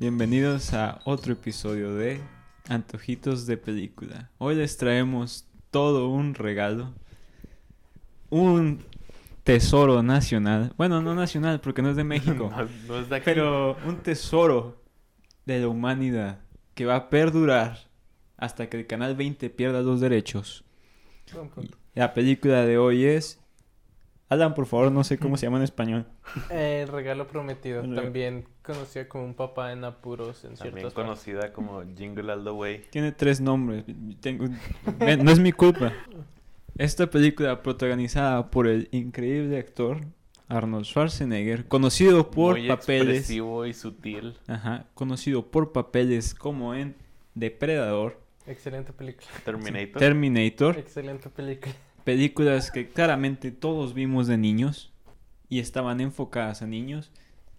Bienvenidos a otro episodio de Antojitos de Película. Hoy les traemos todo un regalo, un tesoro nacional. Bueno, no nacional porque no es de México, No, no es de aquí. pero un tesoro de la humanidad que va a perdurar hasta que el Canal 20 pierda los derechos. La película de hoy es... Alan, por favor, no sé cómo se llama en español. Eh, El regalo prometido, El- también conocida como un papá en apuros en También ciertas conocida como Jingle All the Way. Tiene tres nombres. Tengo- no es mi culpa. Esta película protagonizada por el increíble actor Arnold Schwarzenegger, conocido por Muy papeles, expresivo y sutil. ajá, conocido por papeles como en Depredador. Excelente película. Terminator. Terminator, Excelente película. Películas que claramente todos vimos de niños y estaban enfocadas a niños.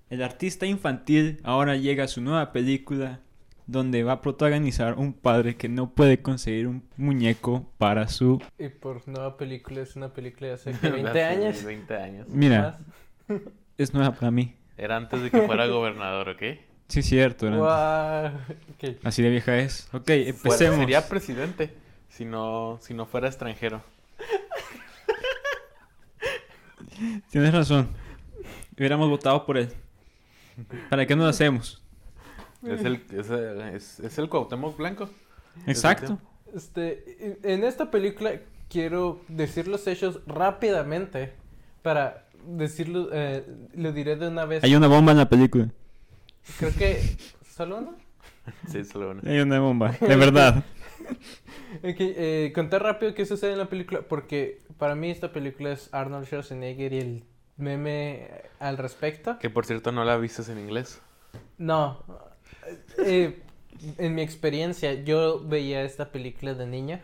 El artista infantil ahora llega a su nueva película donde va a protagonizar un padre que no puede conseguir un muñeco para su... Y por nueva película es una película de hace ¿qué, 20 Hace años. 20 años. Mira, es nueva para mí. Era antes de que fuera gobernador, ¿ok? Sí, cierto. era- Guau. Ok. Así de vieja es. Ok, Fuera- empecemos. sería presidente si no, si no fuera extranjero. Tienes razón. Hubiéramos votado por él. ¿Para qué nos hacemos? Es el, es, el- es- es el Cuauhtémoc Blanco. Exacto. Este, en esta película quiero decir los hechos rápidamente para decirlo, eh, lo diré de una vez. Hay una bomba en la película. Creo que solo uno. Sí, solo uno. Hay una bomba, de verdad. Ok, eh, contar rápido qué sucede en la película, porque para mí esta película es Arnold Schwarzenegger y el meme al respecto. Que por cierto no la vistes en inglés. No, eh, en mi experiencia yo veía esta película de niña,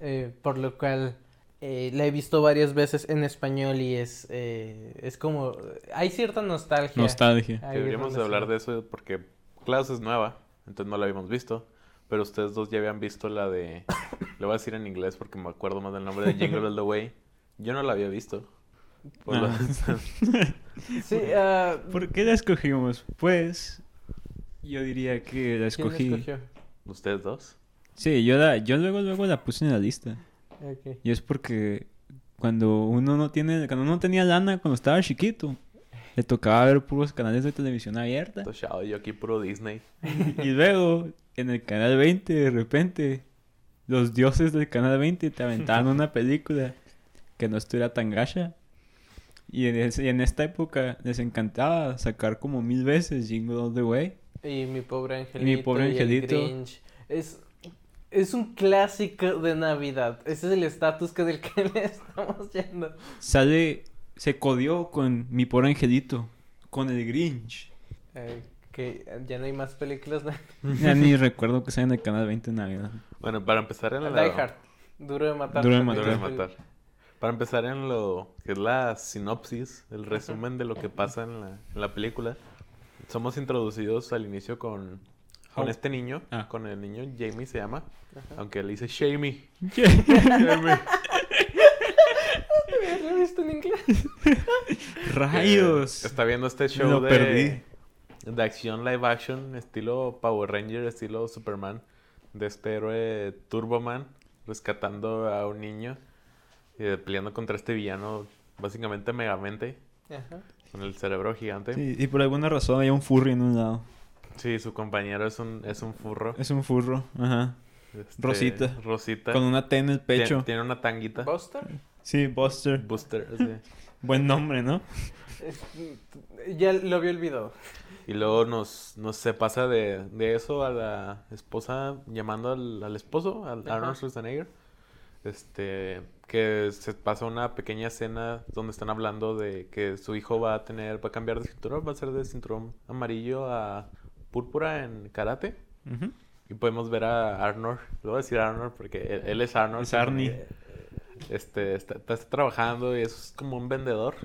eh, por lo cual eh, la he visto varias veces en español y es, eh, es como, hay cierta nostalgia. Nostalgia. Deberíamos hablar de eso porque Klaus es nueva, entonces no la habíamos visto. Pero ustedes dos ya habían visto la de... Le voy a decir en inglés porque me acuerdo más del nombre de Jingle All the Way. Yo no la había visto. Por lo- Ah. Sí, ah, ¿Por qué la escogimos? Pues yo diría que la ¿quién la escogí. escogió? ¿Ustedes dos? Sí, yo la, yo luego luego la puse en la lista. Y es porque cuando uno no tiene, cuando uno tenía lana cuando estaba chiquito, le tocaba ver puros canales de televisión abierta. Toshao, yo aquí puro Disney. Y luego, en el canal 20, de repente, los dioses del canal 20 te aventaban una película que no estuviera tan gacha. Y en, ese- y en esta época les encantaba sacar como mil veces Jingle All the Way. Y mi pobre angelito. pobre y el angelito. Grinch. Es, es un clásico de Navidad. Ese es el estatus que del que le estamos yendo. Sale, se codió con mi pobre angelito, con el Grinch. Eh, que ya no hay más películas. de- Ya ni recuerdo que sea en el canal 20 en Navidad. Bueno, para empezar en la... Die Hard. Duro de matar. Duro de. Duro de matar. Para empezar en lo que es la sinopsis, el resumen de lo que pasa en la, en la película, somos introducidos al inicio con, con este niño, Ah. con el niño Jamie se llama, Ajá. aunque le dice Shamey. ¿Lo he visto en inglés? ¡Rayos! Está viendo este show Lo de, perdí. de acción live action, estilo Power Ranger, estilo Superman, de este héroe Turboman, rescatando a un niño y eh, peleando contra este villano, básicamente Megamente, Ajá. con el cerebro gigante. Sí, y por alguna razón hay un furry en un lado. Sí, su compañero es un, es un furro. Es un furro, ajá. Este, Rosita. Rosita. Con una T en el Tien- pecho. Tiene una tanguita. ¿Buster? Sí, Buster. Booster, sí. Buen nombre, ¿no? Ya lo había olvidado. Y luego nos, nos se pasa de, de eso a la esposa llamando al, al esposo, al Ajá. Arnold Schwarzenegger. Este, que se pasa una pequeña escena donde están hablando de que su hijo va a tener, va a cambiar de cinturón, va a ser de cinturón amarillo a púrpura en karate. Y podemos ver a Arnold, le voy a decir Arnold porque él, él es Arnold. Es Arnie. Eh, Este, está, está trabajando y es como un vendedor.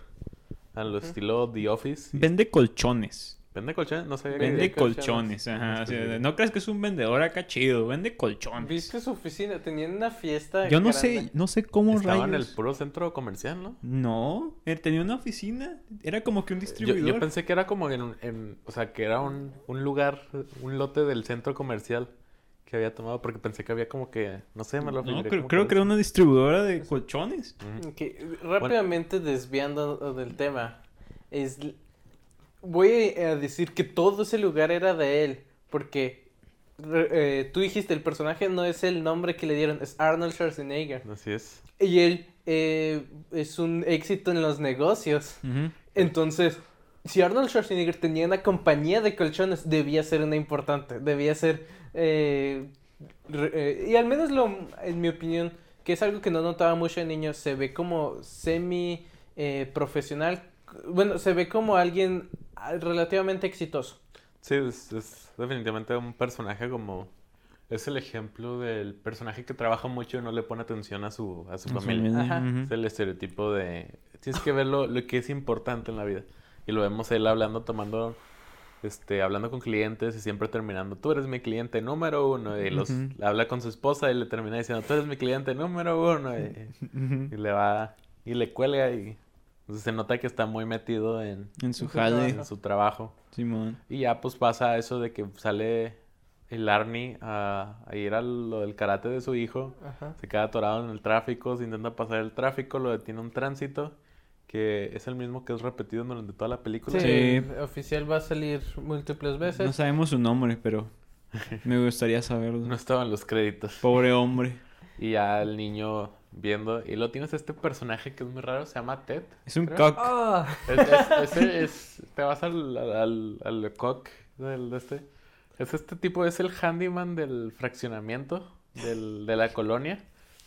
A lo estilo The Office. y Vende colchones. ¿Vende colchones? No sabía que... Vende colchones. colchones, ajá. Sí. no creas que es un vendedor acá chido, vende colchones. ¿Viste su oficina? Tenían una fiesta. Yo no grande. sé, no sé cómo Estaba en el puro centro comercial, ¿no? No, él tenía una oficina, era como que un Yo, distribuidor. yo pensé que era como en, un- en- o sea, que era un, un lugar, un lote del centro comercial que había tomado, porque pensé que había como que, no sé, me lo No, creo, creo que era una distribuidora de colchones. Ujú. Ok, rápidamente desviando del tema. Es... Voy a decir que todo ese lugar era de él. Porque eh, tú dijiste, el personaje no es el nombre que le dieron, es Arnold Schwarzenegger. Así es. Y él eh, es un éxito en los negocios. Entonces, si Arnold Schwarzenegger tenía una compañía de colchones, debía ser una importante. Debía ser... eh, re- eh, y al menos lo, en mi opinión, que es algo que no notaba mucho en niños, se ve como semi eh, profesional. Bueno, se ve como alguien ah, relativamente exitoso. Sí, es, es definitivamente un personaje como... Es el ejemplo del personaje que trabaja mucho y no le pone atención a su, a su familia. Ajá. Es el estereotipo de... Tienes que ver lo, lo que es importante en la vida. Y lo vemos él hablando, tomando... Este, hablando con clientes y siempre terminando, tú eres mi cliente número uno. Y los, habla con su esposa y le termina diciendo, tú eres mi cliente número uno. Y, le va... Y le cuelga y... Entonces se nota que está muy metido en, su En su jale, en su trabajo. Simón. Y ya pues pasa eso de que sale el Arnie a, a ir a lo del karate de su hijo. Ajá. Se queda atorado en el tráfico, se intenta pasar el tráfico, lo detiene un tránsito, que es el mismo que es repetido durante toda la película. Sí, oficial va a salir múltiples veces. No sabemos su nombre, pero me gustaría saberlo. No estaba en los créditos. Pobre hombre. Y ya el niño viendo, y lo tienes este personaje que es muy raro, se llama Ted. Es un creo. cock. Es, es- ese es, te vas al, al, al cock del, de este. Es este tipo, es el handyman del fraccionamiento del, de la colonia.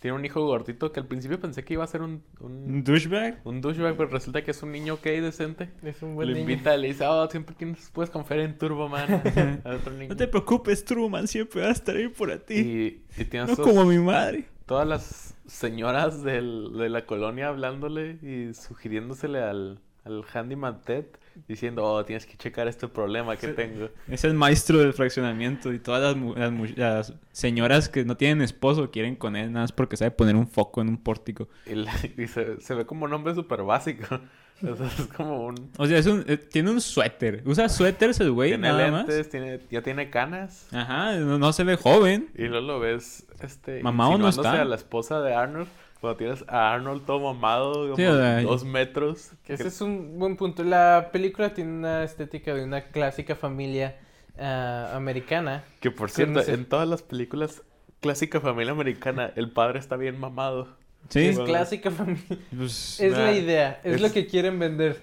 Tiene un hijo gordito que al principio pensé que iba a ser un, un, ¿Un douchebag? un douchebag, pero resulta que es un niño gay decente. Es un buen Le niño. invita, le dice, oh, siempre tienes, puedes confiar en Turbo Man. a otro niño. No te preocupes, Truman, siempre va a estar ahí por ti. Y, y tienes No como mi madre. todas las señoras del- de la colonia hablándole y sugiriéndosele al, al handyman Ted, diciendo, oh, tienes que checar este problema que tengo. Es el maestro del fraccionamiento y todas las, las las señoras que no tienen esposo quieren con él nada más porque sabe poner un foco en un pórtico. Y, la- y se, se ve como un hombre súper básico. O sea, es como un... O sea, es un, eh, tiene un suéter. Usa suéteres el güey, tiene nada lentes, tiene, ya tiene canas. más. Ajá, no, no se ve joven. Y luego lo ves, este... Mamado no insinuándose está. a la esposa de Arnold. Cuando tienes a Arnold todo mamado, como Sí, o sea, dos metros. Que ese que- es un buen punto. La película tiene una estética de una clásica familia ah, americana. Que por cierto, ese- en todas las películas clásica familia americana, el padre está bien mamado. Sí, es bueno. clásica familia. pues, Es Nah, la idea, es, es- lo que quieren vender.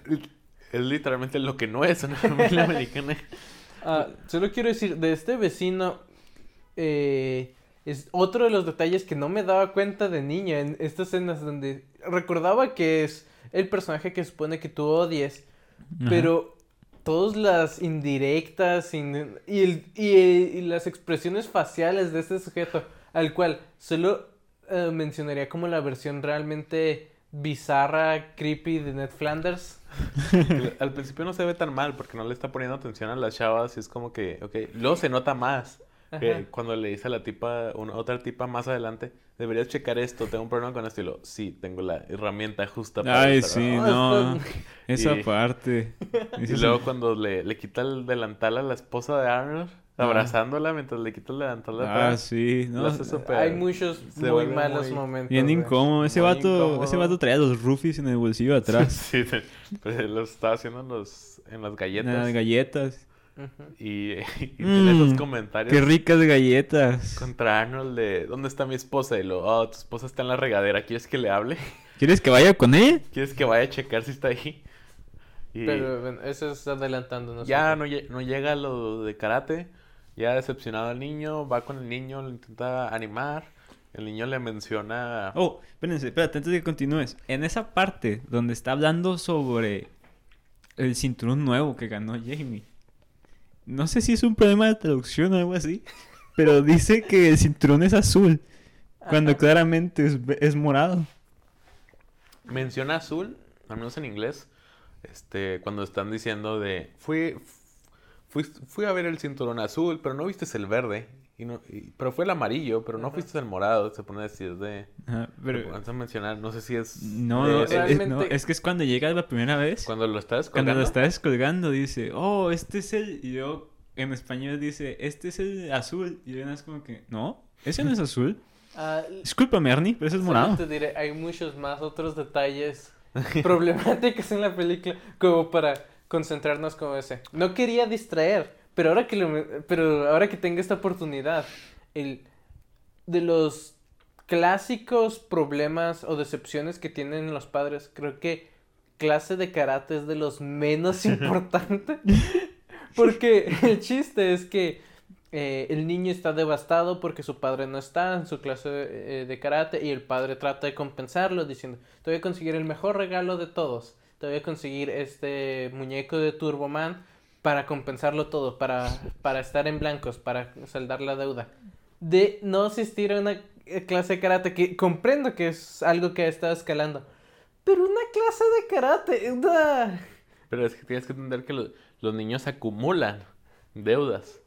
Es literalmente lo que no es una familia americana. Ah, solo quiero decir, de este vecino, eh, es otro de los detalles que no me daba cuenta de niño en estas escenas donde recordaba que es el personaje que supone que tú odies, ajá. pero todas las indirectas in- y, el- y, y las expresiones faciales de este sujeto, al cual solo eh, mencionaría como la versión realmente bizarra, creepy de Ned Flanders. Al principio no se ve tan mal porque no le está poniendo atención a las chavas y es como que, ok, luego se nota más. Que cuando le dice a la tipa, una, otra tipa más adelante, deberías checar esto, tengo un problema con esto y lo, sí, tengo la herramienta justa para Ay, esto". sí, No, Esa Y- parte. Y luego cuando le, le quita el delantal a la esposa de Arnold, Ah. abrazándola mientras le quita el delantal de Ah, atrás. sí. No, Hay muchos muy malos muy- momentos. bien incómodo. Ese Muy vato, incómodo. ese vato traía los rufis en el bolsillo de atrás. Sí, sí, pero lo estaba haciendo en, los, en las galletas. Las galletas. Y, y tiene esos Mm, comentarios Qué ricas galletas. contra Arnold de ¿dónde está mi esposa? Y lo, oh, tu esposa está en la regadera, ¿quieres que le hable? ¿Quieres que vaya con él? ¿Quieres que vaya a checar si está ahí? Y Pero bueno, eso es adelantándonos. ya no, lle- no llega lo de karate, ya decepcionado el niño, va con el niño, lo intenta animar, el niño le menciona... Oh, espérense, espérate, antes de que continúes. En esa parte donde está hablando sobre el cinturón nuevo que ganó Jamie. No sé si es un problema de traducción o algo así, pero dice que el cinturón es azul, cuando Ajá. claramente es, es morado. Menciona azul, al menos en inglés, este, cuando están diciendo de... Fui, fui, fui a ver el cinturón azul, pero no viste el verde. Y no, y- pero fue el amarillo, pero no Ajá. fuiste el morado. Se pone a decir de... Ajá, pero... Vamos a mencionar, no sé si es... No, de es, es- no, Realmente- es que es cuando llega la primera vez. Cuando lo estás Cuando lo colgando. está descolgando, dice, oh, este es el. Y luego en español dice, este es el azul. Y luego es como que, no, ese no es azul. Ah, Discúlpame, Ernie, pero ese es morado. te diré, hay muchos más otros detalles problemáticos en la película como para concentrarnos como ese. No quería distraer, pero ahora que lo pero ahora que tengo esta oportunidad, el de los clásicos problemas o decepciones que tienen los padres, creo que clase de karate es de los menos importantes. Porque el chiste es que eh, el niño está devastado porque su padre no está en su clase eh, de karate y el padre trata de compensarlo diciendo, te voy a conseguir el mejor regalo de todos, te voy a conseguir este muñeco de Turboman para compensarlo todo, para, para estar en blancos, para saldar la deuda. De no asistir a una eh, clase de karate, que comprendo que es algo que ha estado escalando, pero una clase de karate, una... Pero es que tienes que entender que lo- los niños acumulan deudas.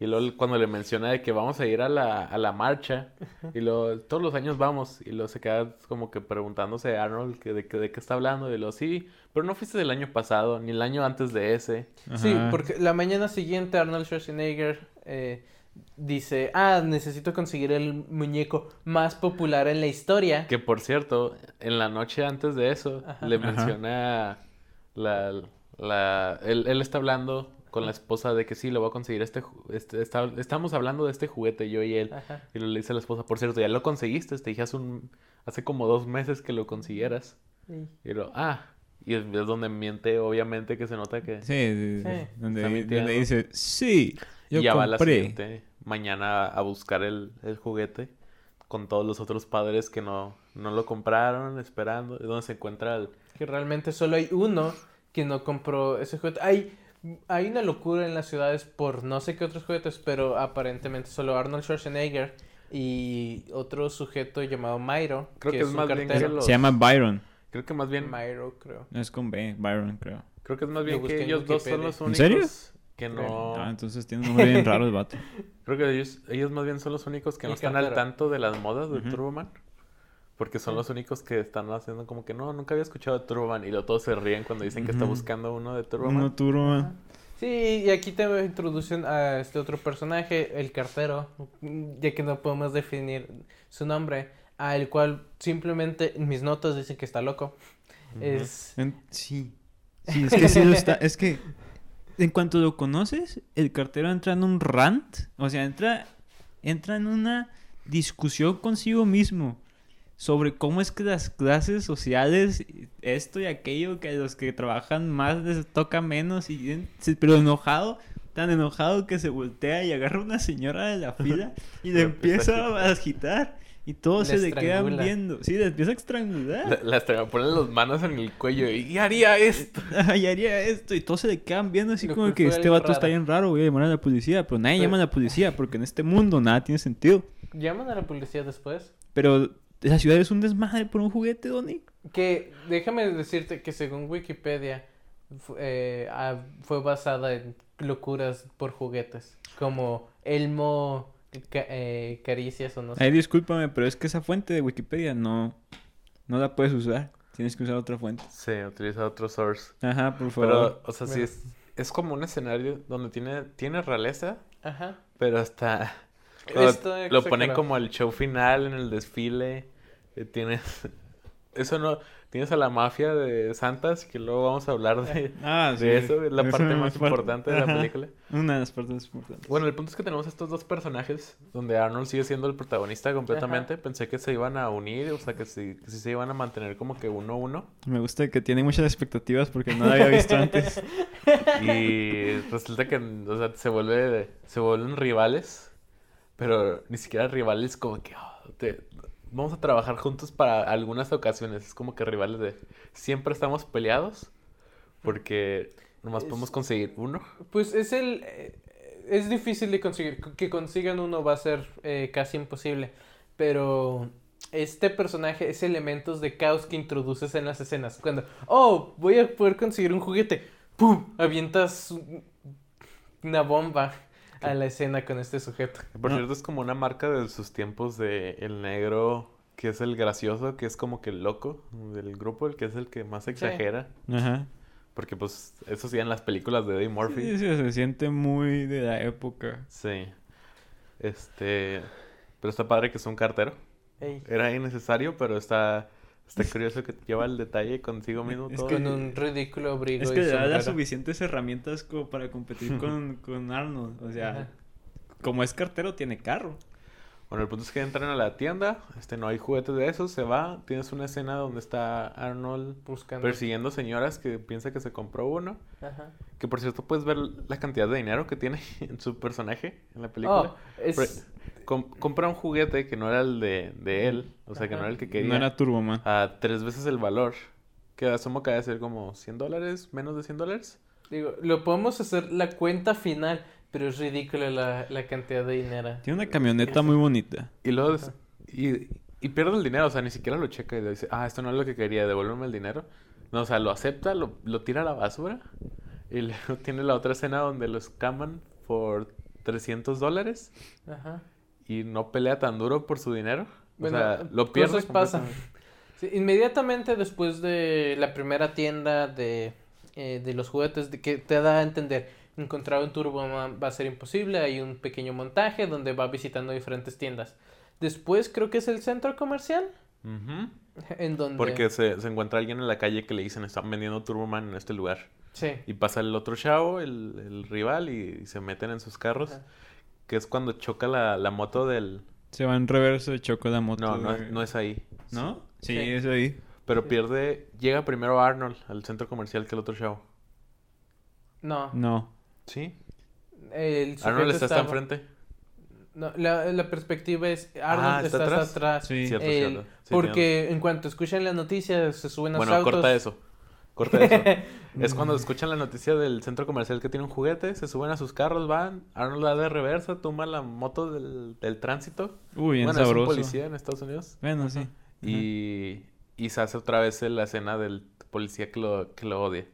Y luego cuando le menciona de que vamos a ir a la, a la marcha, y luego todos los años vamos, y luego se queda como que preguntándose a Arnold que de, que- de qué está hablando, y luego sí, pero no fuiste del año pasado, ni el año antes de ese. Sí, porque la mañana siguiente Arnold Schwarzenegger eh, dice, ah, necesito conseguir el muñeco más popular en la historia. Que por cierto, en la noche antes de eso, Ajá. le Ajá. menciona la, la él, él está hablando con la esposa de que sí, le voy a conseguir este, este está- estamos hablando de este juguete, yo y él. Ajá. Y le dice a la esposa, por cierto, ya lo conseguiste, te dije hace, un, hace como dos meses que lo consiguieras. Sí. Y lo, ah, y es, es donde miente, obviamente, que se nota que... Sí, sí, sí, Sí. Donde, dice, sí, yo y ya va la compré. siguiente mañana a buscar el, el juguete con todos los otros padres que no, no lo compraron, esperando. Es donde se encuentra el... Que realmente solo hay uno que no compró ese juguete. Hay, hay una locura en las ciudades por no sé qué otros juguetes, pero aparentemente solo Arnold Schwarzenegger y otro sujeto llamado Myro. Creo que es más bien que cartero. los- Se llama Byron. Creo que más bien... Myro, creo. No es con B, Byron, creo. Creo que es más bien que en ellos dos son los ¿En únicos serio? que no... Ah, entonces tiene un nombre bien raro el vato. Creo que ellos, ellos más bien son los únicos que no Y están al tanto de las modas de Ujú. Turboman. Porque son Sí. los únicos que están haciendo como que no, nunca había escuchado de Turboman. Y luego todos se ríen cuando dicen que está buscando uno de Turboman. Uno turbo. Sí, y aquí te introducen a este otro personaje, el cartero, ya que no podemos definir su nombre, a el cual simplemente en mis notas dicen que está loco. Es En- Sí. Sí, es que sí lo está. Es que en cuanto lo conoces, el cartero entra en un rant. O sea, entra, entra en una discusión consigo mismo sobre cómo es que las clases sociales, esto y aquello, que a los que trabajan más les toca menos. Y, pero enojado, tan enojado que se voltea y agarra a una señora de la fila y le empieza a agitar. Y todos Le se le quedan viendo. Sí, le empieza a estrangular. La- Las tra- ponen las manos en el cuello y, y haría esto. y haría esto y todos se le quedan viendo así Lo como que este vato está bien raro, voy a llamar a la policía, pero nadie Pero- llama a la policía porque en este mundo nada tiene sentido. llaman a la policía después. Pero la ciudad es un desmadre por un juguete, Donny. Que déjame decirte que según Wikipedia eh, ah, fue basada en locuras por juguetes, como Elmo ca- eh, caricias o no sé. Ay, discúlpame, pero es que esa fuente de Wikipedia no, no la puedes usar. Tienes que usar otra fuente. Sí, utiliza otro source. Ajá, por favor. Pero, o sea, sí es, es como un escenario donde tiene, tiene realeza, Ajá. pero hasta... lo ponen como el show final en el desfile. eh, tienes... Eso no... Tienes a la mafia de Santas, que luego vamos a hablar de, Ah, de eso. Es la parte más parte- importante de la Ajá. película. Una de las partes importantes. Bueno, el punto es que tenemos estos dos personajes donde Arnold sigue siendo el protagonista completamente. Pensé que se iban a unir, o sea, que sí, que sí se iban a mantener como que uno a uno. Me gusta que tiene muchas expectativas porque no la había visto antes. Y resulta que, o sea, se vuelve, se vuelven rivales, pero ni siquiera rivales como que "Oh, te- vamos a trabajar juntos para algunas ocasiones. Es como que rivales de siempre estamos peleados porque nomás Es- podemos conseguir uno. Pues es el... eh, es difícil de conseguir. Que consigan uno va a ser eh, casi imposible. Pero este personaje es elementos de caos que introduces en las escenas. Cuando, oh, voy a poder conseguir un juguete. ¡Pum! Avientas un una bomba a la escena con este sujeto. Por No. cierto, es como una marca de sus tiempos de el negro, que es el gracioso, que es como que el loco del grupo, el que es el que más exagera. Ajá. Porque pues eso sí en las películas de Eddie Murphy. Sí, sí, se siente muy de la época. Sí. Este. Pero está padre que es un cartero. Ey, Era innecesario, pero está. Está curioso que lleva el detalle consigo mismo Es todo. que- con un ridículo abrigo Es y que le da las sombrero. suficientes herramientas como para competir con, con Arnold. O sea, Ajá. como es cartero, tiene carro. Bueno, el punto es que entran a la tienda. Este, no hay juguetes de esos. Se va. Tienes una escena donde está Arnold buscando. persiguiendo señoras que piensa que se compró uno. Ajá. Que por cierto puedes ver la cantidad de dinero que tiene en su personaje en la película. Oh, es... Pero- Com- compra un juguete que no era el de, de él, o sea, que no era el que quería, No era Turboman. a tres veces el valor. Que asumo que debe ser como 100 dólares, menos de 100 dólares. Digo, lo podemos hacer la cuenta final, pero es ridícula la, la cantidad de dinero. Tiene una camioneta muy bonita. Y luego, y, y pierde el dinero, o sea, ni siquiera lo checa y dice, ah, esto no es lo que quería, devuélveme el dinero. No, o sea, lo acepta, lo, lo tira a la basura. Y luego tiene la otra escena donde lo escaman por 300 dólares Ajá. y no pelea tan duro por su dinero. Bueno, o sea, lo pierde. cosas pasan. completamente. Sí, inmediatamente después de la primera tienda de, eh, de los juguetes, de que te da a entender, encontrar un Turboman va a ser imposible, hay un pequeño montaje donde va visitando diferentes tiendas. Después creo que es el centro comercial, en donde... Porque se, se encuentra alguien en la calle que le dicen, están vendiendo Turboman en este lugar. Sí. Y pasa el otro chavo, el, el rival, y, y se meten en sus carros. Que es cuando choca la, la moto del... Se va en reverso y choca la moto. No, no, de- es- no es ahí. ¿No? Sí, Sí. es ahí. Pero Sí. pierde... Llega primero Arnold al centro comercial que el otro chavo. No, No. ¿Sí? el Arnold está hasta estaba- enfrente. No, la, la perspectiva es Arnold Ah, ¿está está atrás? atrás. Sí. Cierto, Él- cierto. Sí, porque en cuanto escuchan la noticia se suben a Bueno, autos. corta eso. Corta eso. es cuando escuchan la noticia del centro comercial que tiene un juguete, se suben a sus carros, van, Arnold va de reversa, toma la moto del, del tránsito. Uy, bien bueno, es un sabroso. policía en Estados Unidos. Bueno, sí. Y, y se hace otra vez la escena del policía que lo, que lo odia.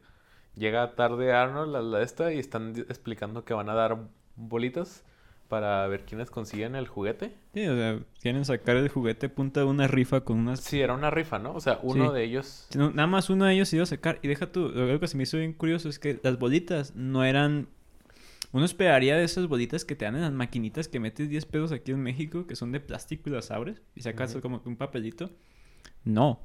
Llega tarde Arnold a la esta y están explicando que van a dar bolitas para ver quiénes consiguen el juguete. Sí, o sea, quieren sacar el juguete punta de una rifa con unas... Sí, era una rifa, ¿no? O sea, uno Sí. de ellos... No, nada más uno de ellos iba a sacar. Y deja tú, lo que se me hizo bien curioso es que las bolitas no eran... Uno esperaría de esas bolitas que te dan en las maquinitas que metes 10 pesos aquí en México, que son de plástico y las abres y sacas Ujú. como que un papelito. No.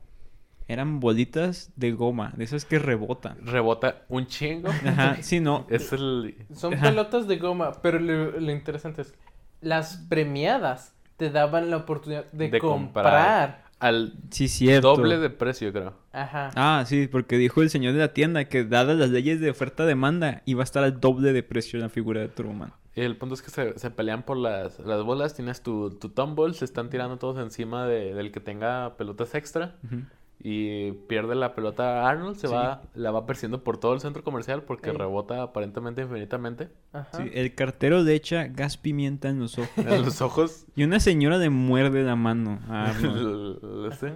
Eran bolitas de goma, de esas que rebotan. Rebota un chingo. Ajá, sí, no. Es el... Son Ajá. pelotas de goma, pero lo, lo interesante es las premiadas te daban la oportunidad de, De comprar. comprar. Al Sí, cierto. doble de precio, creo. Ajá. Ah, sí, porque dijo el señor de la tienda que dadas las leyes de oferta-demanda iba a estar al doble de precio la figura de Truman. Y el punto es que se, se pelean por las, las bolas. Tienes tu, tu tumble, se están tirando todos encima de- del que tenga pelotas extra. Ujú. Y pierde la pelota Arnold, se Sí. va, la va persiguiendo por todo el centro comercial porque Ey. rebota aparentemente infinitamente. Ajá. Sí, el cartero le echa gas pimienta en los ojos. En los ojos. Y una señora le muerde la mano a Arnold. este,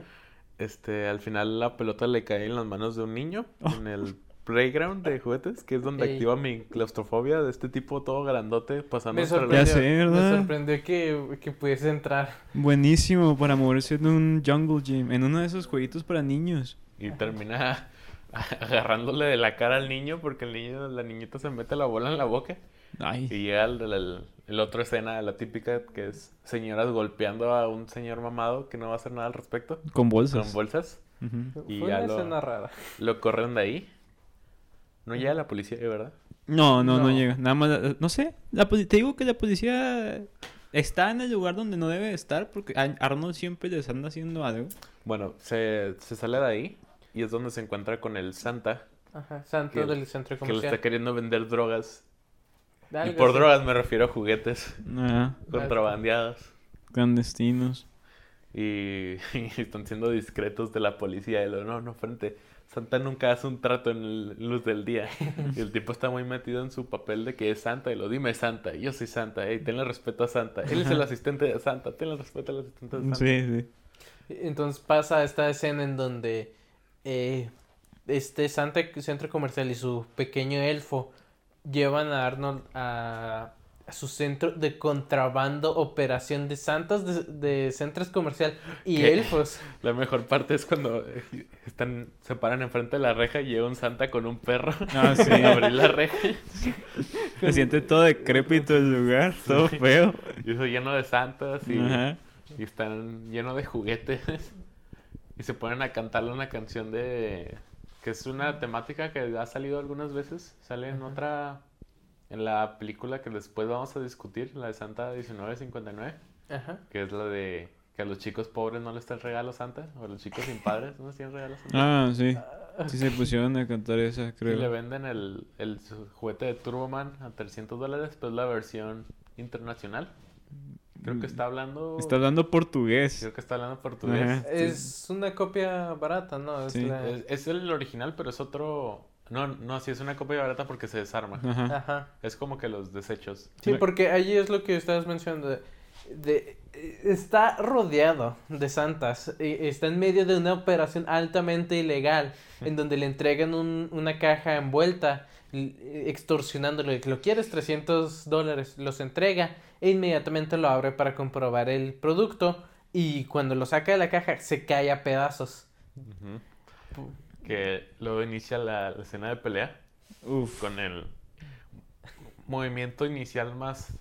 este, al final la pelota le cae en las manos de un niño Oh. en el playground de juguetes, que es donde Ey. activa mi claustrofobia de este tipo todo grandote pasando Me sorprendió, Ya sé, ¿verdad? me sorprendió que, que pudiese entrar. Buenísimo para moverse en un jungle gym, en uno de esos jueguitos para niños. Y termina agarrándole de la cara al niño porque el niño, la niñita se mete la bola en la boca. Y Ay, llega el, el, el otro escena, la típica, que es señoras golpeando a un señor mamado que no va a hacer nada al respecto, con bolsas. con bolsas. Y Fue ya una lo- escena rara. Lo corren de ahí. No llega la policía, ¿verdad? No, no, no, No. llega. Nada más, la- no sé. La te digo que la policía está en el lugar donde no debe estar porque Arnold siempre les anda haciendo algo. Bueno, se, se sale de ahí y es donde se encuentra con el Santa, Ajá. Santo Que- del centro que le comercial. está queriendo vender drogas. Y Algo por drogas me refiero a juguetes Ah, contrabandeados. clandestinos. Y, y están siendo discretos de la policía. Y lo, no, no, frente. Santa nunca hace un trato en el- luz del día. Y el tipo está muy metido en su papel de que es Santa. Y lo dime Santa. Yo soy Santa. Ey, tenle respeto a Santa. Él es el asistente de Santa. Tenle respeto al asistente de Santa. Sí, sí. Entonces pasa esta escena en donde eh, este Santa Centro Comercial y su pequeño elfo llevan a Arnold a su centro de contrabando, operación de santas de, de centros comercial y ¿Qué? elfos. La mejor parte es cuando eh, están, se paran enfrente de la reja y llega un santa con un perro Ah, sí. abrir la reja. Se siente todo decrépito el lugar, todo feo. Y eso lleno de santas y están lleno de juguetes. Y se ponen a cantarle una canción de... que es una temática que ha salido algunas veces. Sale en otra... en la película que después vamos a discutir, la de Santa 1959. Ajá. Que es la de que a los chicos pobres no les está el regalo Santa. O a los chicos sin padres no les tienen regalo Santa. Ah, sí. Sí se pusieron a cantar esa, Y le creo. venden el, el juguete de Turboman a 300 dólares, pues la versión internacional. Creo que está hablando... Está hablando portugués. Creo que está hablando portugués. Ajá. Es una copia barata, ¿no? Es Sí. la- Es, es el original, pero es otro... No, no, sí es una copia barata porque se desarma. Ajá. Ajá. Es como que los desechos. Sí, porque allí es lo que estabas mencionando. De, de- eh, está rodeado de santas. Está en medio de una operación altamente ilegal. En donde le entregan un- una caja envuelta. Extorsionándole. ¿Lo quieres? 300 dólares. Los entrega. E inmediatamente lo abre para comprobar el producto. Y cuando lo saca de la caja, se cae a pedazos. Ujú. Que luego inicia la, la escena de pelea Uf. con el movimiento inicial más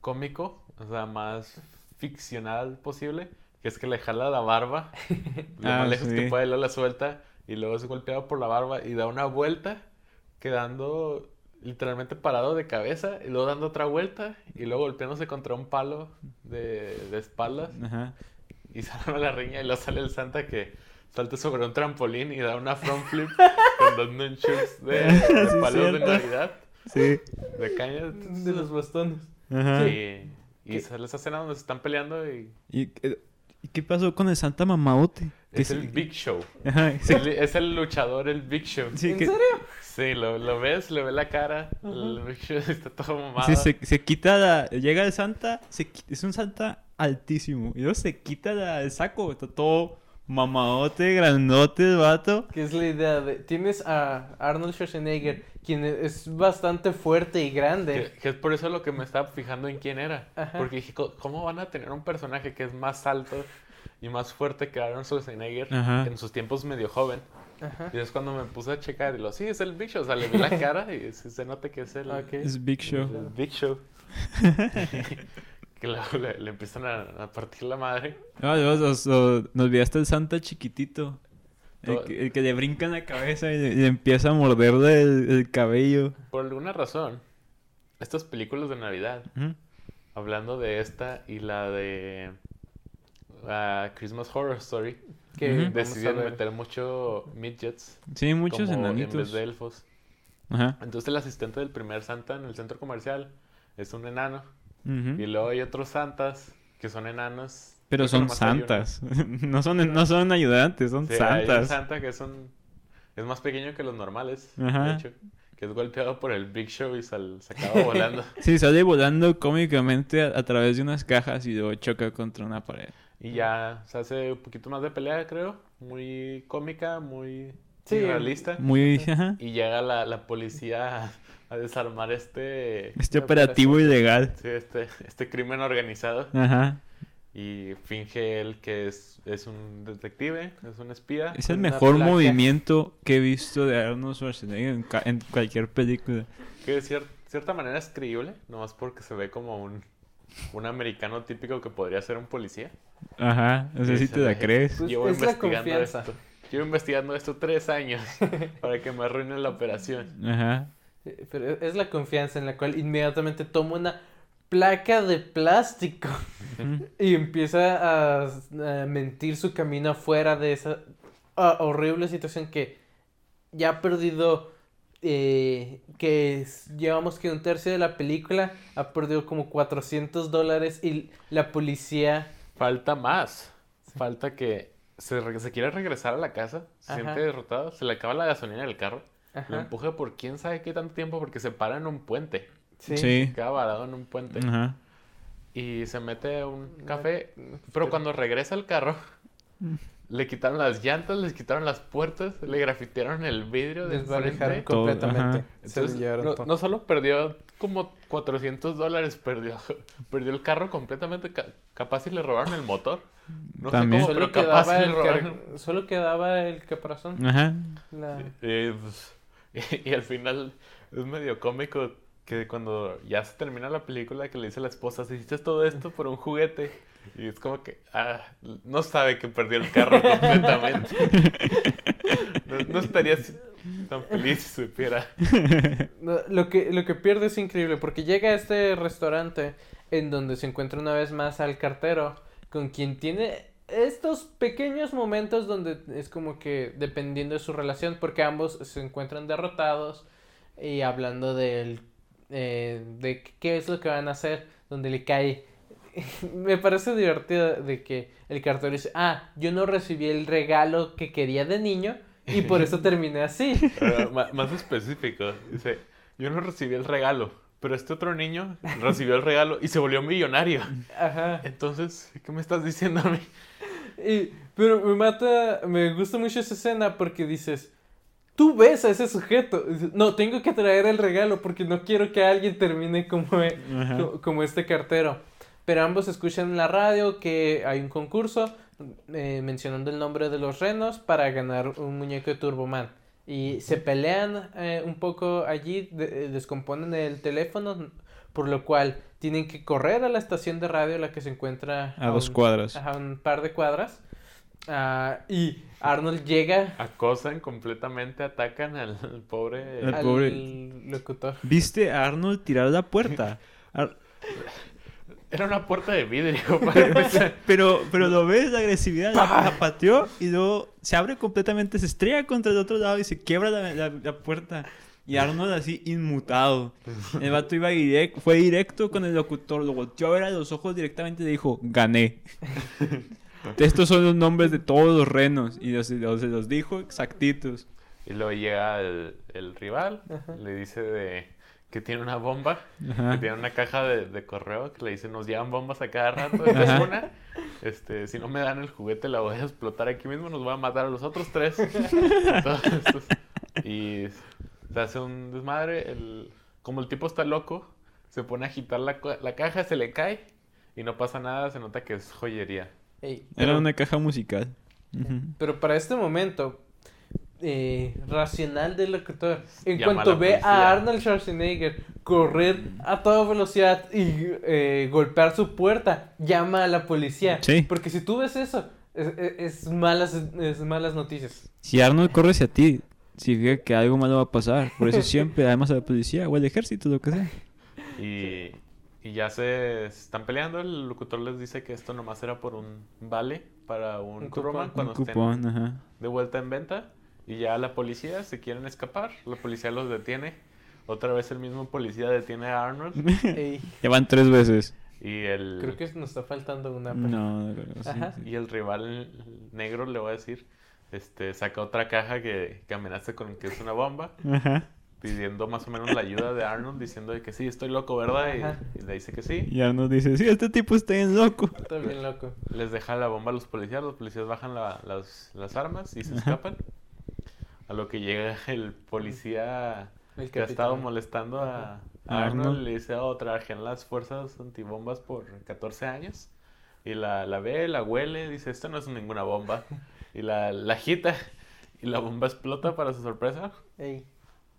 cómico, o sea, más ficcional posible, que es que le jala la barba, lo Ah, más lejos sí. que puede, luego la suelta y luego es golpeado por la barba y da una vuelta, quedando literalmente parado de cabeza y luego dando otra vuelta y luego golpeándose contra un palo de, de espaldas Ajá. y sale la riña y luego sale el Santa que salta sobre un trampolín y da una front flip con dos nunchucks de, de Sí, palos de. Navidad, Sí. de caña. De los bastones. Ajá. Y, y sale esa escena donde se están peleando y ¿Y, eh, ¿y qué pasó con el Santa Mamaote? Es sí- el Big Show. Ajá, sí, El- es el luchador, el Big Show. sí, ¿En que- serio? Sí, lo, lo ves, le ves la cara, el Big Show está todo mamado. sí, se, se quita la... Llega el Santa, se es un Santa altísimo. Y luego se quita la- el saco, está todo mamadote, grandote vato. Que es la idea de... Tienes a Arnold Schwarzenegger, quien es bastante fuerte y grande. Que, que es por eso lo que me estaba fijando en quién era. Ajá. Porque dije, "Co- ¿cómo van a tener un personaje que es más alto y más fuerte que Arnold Schwarzenegger Ajá. en sus tiempos medio joven? Ajá. Y es cuando me puse a checar y lo, sí, es el Big Show. O sea, le vi la cara y se, se nota que es el, Ok. Es Big Show. el Big Show. que le, le empiezan a, a partir la madre. No, nos, olvidaste el Santa chiquitito. El que, el que le brinca en la cabeza y le, y le empieza a morderle el, el cabello. Por alguna razón, estas películas de Navidad, hablando de esta y la de Christmas Horror Story, Que a decidieron meter mucho midgets. Sí, muchos como En vez de elfos. Ajá. Entonces el asistente del primer Santa en el centro comercial es un enano. Y luego hay otros Santas que son enanos. Pero son santas. no, son, no son ayudantes, son Sí, hay un santas. Santa que es un- es más pequeño que los normales, Ajá. de hecho. Que es golpeado por el Big Show y sal- se acaba volando. Sí, sale volando cómicamente a, a través de unas cajas y luego choca contra una pared. Y ya se hace un poquito más de pelea, creo. Muy cómica, muy Sí. realista. Muy... Ajá. Y llega la, la policía a, a desarmar este, Este operativo ilegal. sí, este, este crimen organizado. Ajá. Y finge él que es, es un detective, es un espía. Es el mejor movimiento que he visto de Arnold Schwarzenegger en, ca- en cualquier película. Que de cier- cierta manera es creíble, nomás porque se ve como un, un americano típico que podría ser un policía. Ajá. No sé Sí, si te la crees. Pues Llevo es la investigando confianza. esto. Llevo investigando esto tres años para que me arruinen la operación. Ajá. Pero es la confianza en la cual inmediatamente toma una placa de plástico y empieza a, a mentir su camino afuera de esa ah, horrible situación que ya ha perdido eh, que es- llevamos que un tercio de la película ha perdido como 400 dólares y la policía Falta más. Falta que se, re- se quiere regresar a la casa, se Ajá. siente derrotado, se le acaba la gasolina del carro, lo empuja por quién sabe qué tanto tiempo porque se para en un puente, sí, Sí. queda varado en un puente Ajá. y se mete a un café, pero cuando regresa al carro, le quitaron las llantas, les quitaron las puertas, le grafitearon el vidrio de Desvalijaron enfrente. Todo, completamente. ajá. Entonces, no solo perdió como 400 dólares, perdió, perdió el carro completamente. ca- capaz si le robaron el motor. No También. sé cómo, Solo pero capaz quedaba, si el le robaron. car- solo quedaba el caparazón. Ajá. La- Eh, pues, y, al final es medio cómico que cuando ya se termina la película que le dice a la esposa, "Si hiciste todo esto por un juguete. Y es como que, ah, no sabe que perdió el carro completamente. No, no estaría tan feliz si supiera. No, Lo que, lo que pierde es increíble porque llega a este restaurante en donde se encuentra una vez más al cartero con quien tiene estos pequeños momentos donde es como que dependiendo de su relación porque ambos se encuentran derrotados y hablando del eh, de qué es lo que van a hacer donde le cae me parece divertido de que el cartero dice ah yo no recibí el regalo que quería de niño y por eso terminé así más específico, dice, yo no recibí el regalo, pero este otro niño recibió el regalo y se volvió millonario. ajá Entonces, ¿qué me estás diciendo a mí? Y- pero me mata, me gusta mucho esa escena porque dices, tú ves a ese sujeto. No, tengo que traer el regalo porque no quiero que alguien termine como, e- Ajá. co- como este cartero. Pero ambos escuchan en la radio que hay un concurso eh, mencionando el nombre de los renos para ganar un muñeco de Turboman. Y se pelean eh, un poco allí, de- eh, descomponen el teléfono, por lo cual tienen que correr a la estación de radio, la que se encuentra A dos un- cuadras. Ajá, un par de cuadras. Ah, y Arnold llega Acosan completamente, atacan al, al pobre... El al pobre- locutor. ¿Viste a Arnold tirar la puerta? Ar- Era una puerta de vidrio. Pero, pero lo ves, la agresividad, la, la pateó y luego se abre completamente, se estrella contra el otro lado y se quiebra la, la- la puerta. Y Arnold así inmutado. El vato iba direct, fue directo con el locutor, lo volteó a ver a los ojos directamente y le dijo, gané. Estos son los nombres de todos los renos. Y los, los- se los dijo exactitos. Y luego llega el, el rival, Ajá. le dice de que tiene una bomba, Ajá. que tiene una caja de, de correo que le dice nos llevan bombas a cada rato. Esta es una. Este, si no me dan el juguete la voy a explotar aquí mismo, nos voy a matar a los otros tres. Entonces, y se hace un desmadre. El, como el tipo está loco, se pone a agitar la, la caja, se le cae y no pasa nada, se nota que es joyería. Ey, Era pero, una caja musical. Pero para este momento eh, racional del locutor, en Llama cuanto ve a Arnold Schwarzenegger correr a toda velocidad y eh, golpear su puerta, llama a la policía. Sí. Porque si tú ves eso, es, es- es malas, es malas noticias. Si Arnold corre hacia ti, significa que algo malo va a pasar. Por eso siempre, además a la policía o al ejército, lo que sea. Y, y ya se están peleando. El locutor les dice que esto nomás era por un vale para un, Un cupón. cuando Un estén cupón, ajá. de vuelta en venta. Y ya la policía se quieren escapar. La policía los detiene. Otra vez el mismo policía detiene a Arnold. Ya van tres veces. Y el, creo que nos está faltando una. No, no, sí, y el rival negro le voy a decir. Este, saca otra caja que, que amenaza con que es una bomba. Ajá. Pidiendo más o menos la ayuda de Arnold. Diciendo de que sí, estoy loco, ¿verdad? Y, y le dice que sí. Y Arnold dice, sí, este tipo está bien loco. Está bien loco. Les deja la bomba a los policías, los policías bajan la- las, las armas y se Ajá. escapan. A lo que llega el policía El que ha estado molestando a, A a Arnold, Arnold. le dice, oh, trabajé en las fuerzas antibombas por 14 años. Y la, la ve, la huele, dice, esto no es ninguna bomba. Y la, la agita y la bomba explota para su sorpresa. Ey.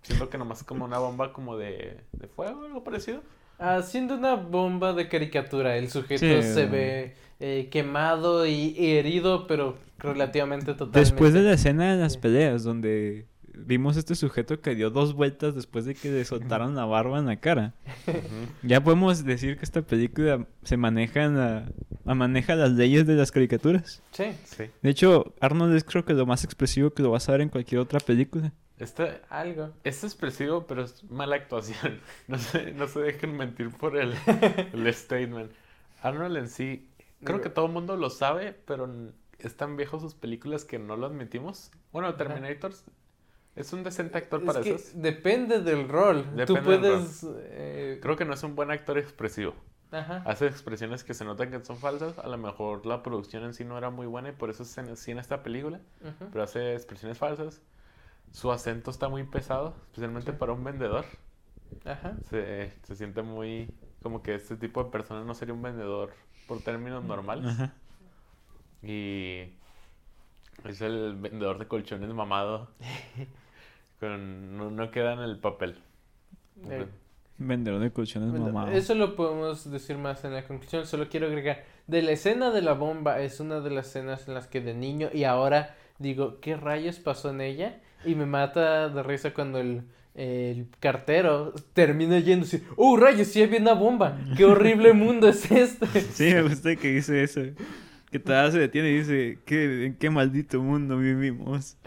Siento que nomás como una bomba como de, de fuego, algo parecido. Haciendo una bomba de caricatura, el sujeto Sí. se ve eh, quemado y, y herido, pero relativamente totalmente. Después de la escena de las peleas, donde vimos este sujeto que dio dos vueltas después de que le soltaron la barba en la cara. Ya podemos decir que esta película se maneja en la, maneja las leyes de las caricaturas. Sí, Sí. De hecho, Arnold es creo que lo más expresivo que lo vas a ver en cualquier otra película. Este, algo. Es expresivo, pero es mala actuación. No se, no se dejen mentir por el, el statement. Arnold en sí, creo que todo el mundo lo sabe, pero es tan viejo sus películas que no lo admitimos. Bueno, Terminator es un decente actor Es para que eso. depende del rol. Tú Depende del puedes... eh, Creo que no es un buen actor expresivo. Ajá. Hace expresiones que se notan que son falsas. A lo mejor la producción en sí no era muy buena y por eso es en- esta película. Pero hace expresiones falsas. Su acento está muy pesado, especialmente para un vendedor. Ajá. Se, se siente muy como que este tipo de persona no sería un vendedor por términos normales. Ajá. Y es el vendedor de colchones mamado. Con, no, no queda en el papel. Eh, Vendedor de colchones mamado. Eso lo podemos decir más en la conclusión. Solo quiero agregar. De la escena de la bomba es una de las escenas en las que de niño y ahora digo, ¿qué rayos pasó en ella? Y me mata de risa cuando el, el cartero termina yéndose. ¡Oh, rayos! Sí había una bomba. ¡Qué horrible mundo es este! Sí, me gusta que dice eso. Que todavía se detiene y dice, ¿qué, ¿en qué maldito mundo vivimos?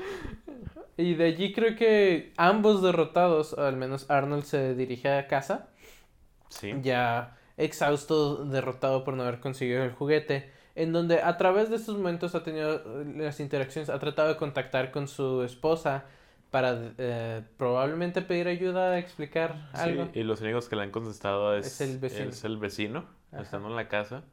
Y de allí creo que ambos derrotados, o al menos Arnold se dirige a casa. Sí. ya exhausto, derrotado por no haber conseguido el juguete, en donde a través de estos momentos ha tenido eh, las interacciones, ha tratado de contactar con su esposa para eh, probablemente pedir ayuda, explicar Sí, algo. y los únicos que le han contestado es, Es el vecino. es el vecino, Ajá. estando en la casa.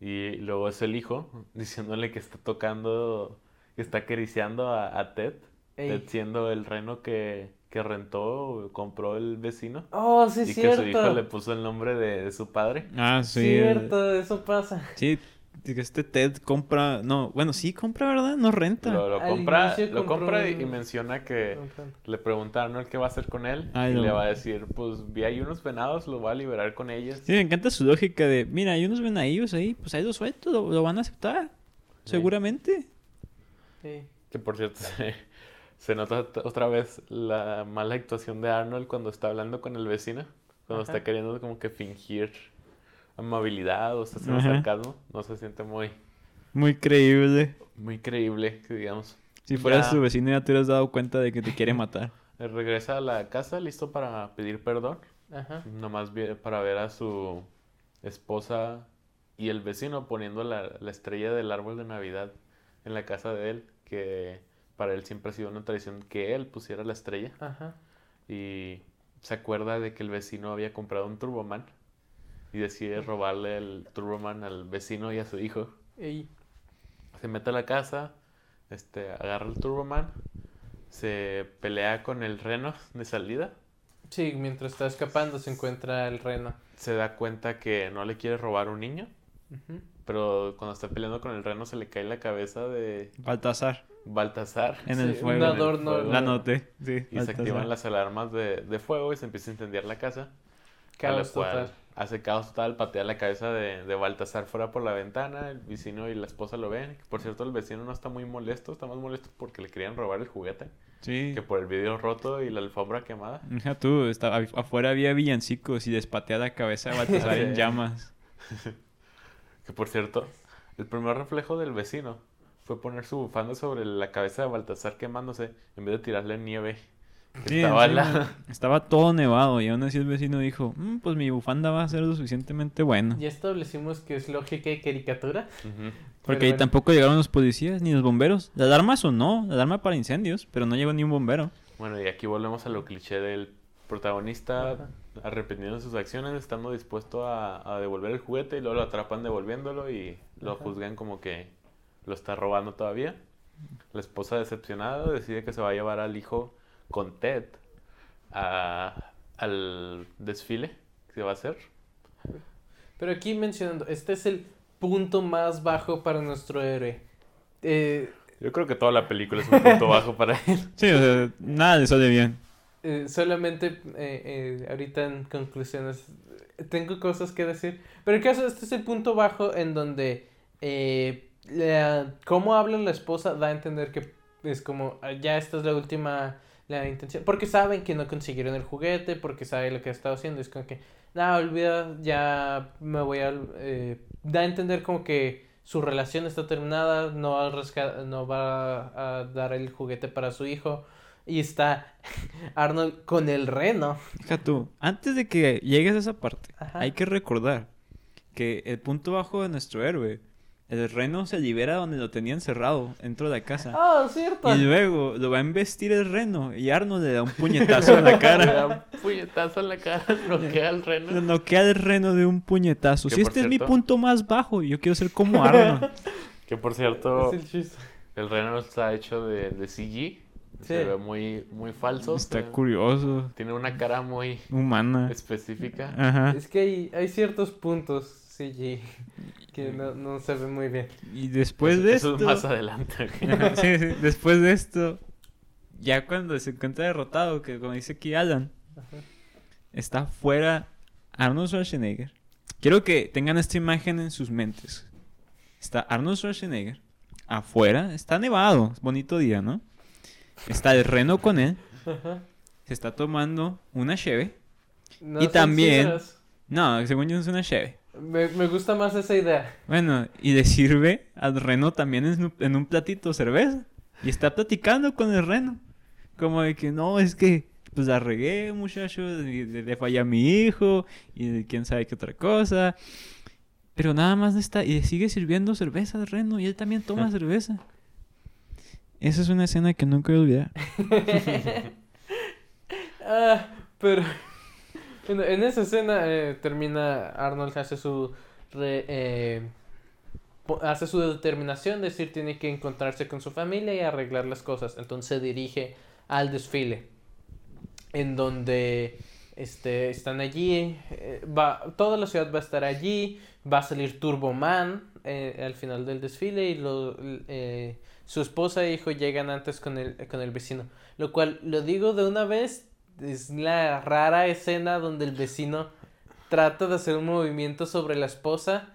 Y luego es el hijo, diciéndole que está tocando, que está acariciando a, a Ted. Ey. Ted siendo el reno que, que rentó, compró el vecino. Oh, sí, y es que su cierto. hijo le puso el nombre de, de su padre. Ah, sí. Cierto, eso pasa. Sí, este Ted compra... No, bueno, sí compra, ¿verdad? No renta. Lo, lo compra, lo compra y, menciona que le pregunta a Arnold qué va a hacer con él. Ay, y no. le va a decir, pues vi ahí unos venados, los voy a liberar con ellos. Sí, me encanta su lógica de, mira, hay unos venadillos ahí, pues ahí los suelto, lo, lo van a aceptar. Sí. Seguramente. Sí. Que por cierto, se, se nota otra vez la mala actuación de Arnold cuando está hablando con el vecino. Cuando Ajá. está queriendo como que fingir amabilidad o está haciendo Ajá. sarcasmo. No se siente muy, Muy creíble. muy creíble, que digamos. Si fueras Ya. su vecino ya te hubieras dado cuenta de que te quiere matar. Él regresa a la casa listo para pedir perdón. Ajá. Nomás para ver a su esposa y el vecino poniendo la, la estrella del árbol de Navidad en la casa de él, que para él siempre ha sido una tradición que él pusiera la estrella. Ajá. Y se acuerda de que el vecino había comprado un Turboman y decide robarle el Turboman al vecino y a su hijo. Ey. Se mete a la casa, este, agarra el Turboman, se pelea con el reno de salida. Sí, mientras está escapando se encuentra el reno. Se da cuenta que no le quiere robar un niño. Pero cuando está peleando con el reno se le cae la cabeza de Baltasar. Baltasar. En el Sí, fuego. Un adorno. fuego. La noté. Sí, Y se activan las alarmas de, de fuego y se empieza a incendiar la casa. a Caos lo cual total. Hace caos total, patea la cabeza de, de Baltasar fuera por la ventana. El vecino y la esposa lo ven. Por cierto, el vecino no está muy molesto. Está más molesto porque le querían robar el juguete Sí. que por el vidrio roto y la alfombra quemada. Hija tú, estaba, afuera había villancicos y despatea la cabeza de Baltasar en llamas. Que por cierto, el primer reflejo del vecino fue poner su bufanda sobre la cabeza de Baltasar quemándose en vez de tirarle nieve. Sí, estaba encima la- estaba todo nevado y aún así el vecino dijo, "Mm, pues mi bufanda va a ser lo suficientemente buena. Ya establecimos que es lógica y caricatura. Porque ahí bueno. tampoco llegaron los policías ni los bomberos. La alarma sonó, la alarma para incendios, pero no llegó ni un bombero. Bueno, y aquí volvemos a lo cliché del protagonista Ajá. arrepentiendo de sus acciones, estando dispuesto a, a devolver el juguete y luego lo atrapan devolviéndolo y lo Ajá. juzgan como que lo está robando todavía. La esposa decepcionada decide que se va a llevar al hijo con Ted a- al desfile que se va a hacer. Pero aquí mencionando, este es el punto más bajo para nuestro héroe. Eh, Yo creo que toda la película es un punto bajo para él. Sí, o sea, nada le sale bien. eh, solamente eh, eh, ahorita en conclusiones tengo cosas que decir. Pero el caso, este es el punto bajo en donde eh, la- cómo habla la esposa da a entender que es como "Ah, ya esta es la última la intención. Porque saben que no consiguieron el juguete, porque saben lo que ha estado haciendo. Es como que, no, olvida, ya me voy a... eh, da a entender como que su relación está terminada, no va a, no va a dar el juguete para su hijo. Y está Arnold con el reno. Hija tú, antes de que llegues a esa parte, Ajá. hay que recordar que el punto bajo de nuestro héroe el reno se libera donde lo tenía encerrado, dentro de la casa. Ah, cierto. Y luego lo va a embestir el reno y Arnold le da un puñetazo en la Le cara. da un puñetazo en la cara, bloquea al Lo reno. noquea el reno de un puñetazo. Que Si este es mi punto más bajo, yo quiero ser como Arnold. Que por cierto, Es el chiste. el reno está hecho de, de CG. Se ve muy, muy falso. Está curioso. Tiene una cara muy Humana. específica. Ajá. Es que hay, hay ciertos puntos, CG, que no, no se ven muy bien. Y después Eso- de eso esto... es más adelante. sí, sí. Después de esto, ya cuando se encuentra derrotado, que como dice aquí Alan, Ajá. está fuera Arnold Schwarzenegger. Quiero que tengan esta imagen en sus mentes. Está Arnold Schwarzenegger afuera, está nevado, es bonito día, ¿no? Está el reno con él, Ajá. se está tomando una cheve. No Y también-. No, según yo no es una cheve. Me, me gusta más esa idea. Bueno, y le sirve al reno también en, un- en un platito cerveza. Y está platicando con el reno. Como de que no, es que pues la regué, muchachos, y le, le fallé a mi hijo, y de quién sabe qué otra cosa. Pero nada más está, y le sigue sirviendo cerveza al reno, y él también toma cerveza. Esa es una escena que nunca voy a olvidar. Ah, pero en, en esa escena eh, termina Arnold hace su eh, hace su determinación, decir tiene que encontrarse con su familia y arreglar las cosas. Entonces se dirige al desfile, en donde este están allí, eh, va toda la ciudad va a estar allí, va a salir Turbo Man eh, al final del desfile y lo, eh, su esposa e hijo llegan antes con el con el vecino, lo cual lo digo de una vez es la rara escena donde el vecino trata de hacer un movimiento sobre la esposa.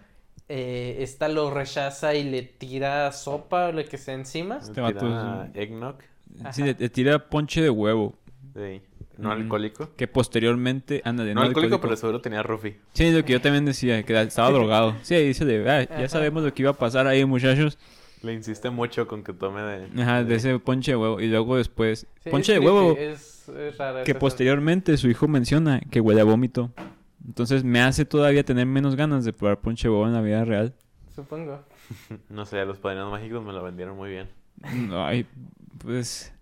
Eh, esta lo rechaza y le tira sopa o lo que sea encima. Este Tira es- eggnog. Sí, le, le tira ponche de huevo. Sí. No Mm. alcohólico. Que posteriormente. Ándale, No, no alcohólico, alcohólico. pero seguro tenía Rufi. Sí, lo que yo también decía, que estaba drogado. Sí, dice de, "Ah, ya Ajá. sabemos lo que iba a pasar ahí, muchachos. Le insiste mucho con que tome de. Ajá, de ese ponche de huevo. Y luego después, Sí, ponche es de creepy, huevo, Es, es rara que posteriormente su hijo menciona que huele a vómito. Entonces me hace todavía tener menos ganas de probar ponche de huevo en la vida real. Supongo. No sé, los padrinos mágicos me lo vendieron muy bien. Ay, pues,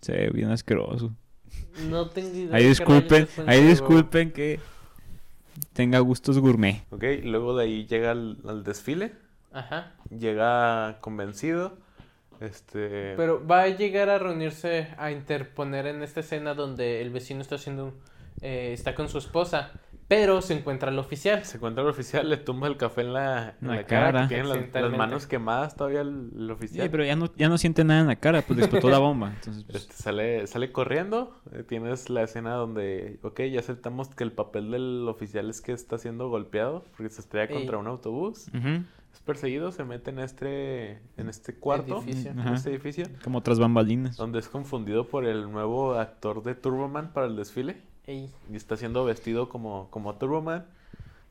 se ve bien asqueroso. No tengo idea. Ahí disculpen, ahí disculpen que tenga gustos gourmet. Ok, luego de ahí llega al, al desfile. Ajá. Llega convencido. Este. Pero va a llegar a reunirse a interponer en esta escena donde el vecino está haciendo eh, está con su esposa, pero se encuentra el oficial. Se encuentra el oficial, le tumba el café en la, en La la cara. cara. que Tiene las, manos quemadas todavía el, el Sí, oficial. pero ya no, ya no siente nada en la cara, pues explotó la bomba. Entonces, pues, Este, sale, sale corriendo. eh, Tienes la escena donde, ok, ya aceptamos que el papel del oficial es que está siendo golpeado porque se estrella Ey. contra un autobús. ujú, Es perseguido, se mete en este, en este cuarto, Edificio. en Ajá. este edificio, como otras bambalinas. donde es confundido por el nuevo actor de Turboman para el desfile Ey, y está siendo vestido como, como Turboman.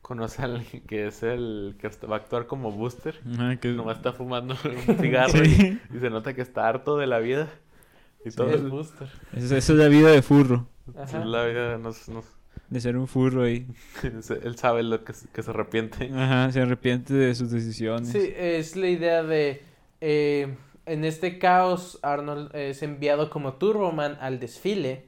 Conoce al que es el que va a actuar como Booster. Ajá, que- Nomás está fumando un cigarro Sí. y, y se nota que está harto de la vida. Y todo es Booster. Esa es la vida de furro. Ajá. la vida nos, nos- De ser un furro ahí. él sabe lo que, se- que se arrepiente. Ajá, se arrepiente de sus decisiones. Sí, es la idea de eh, en este caos Arnold es enviado como Turboman al desfile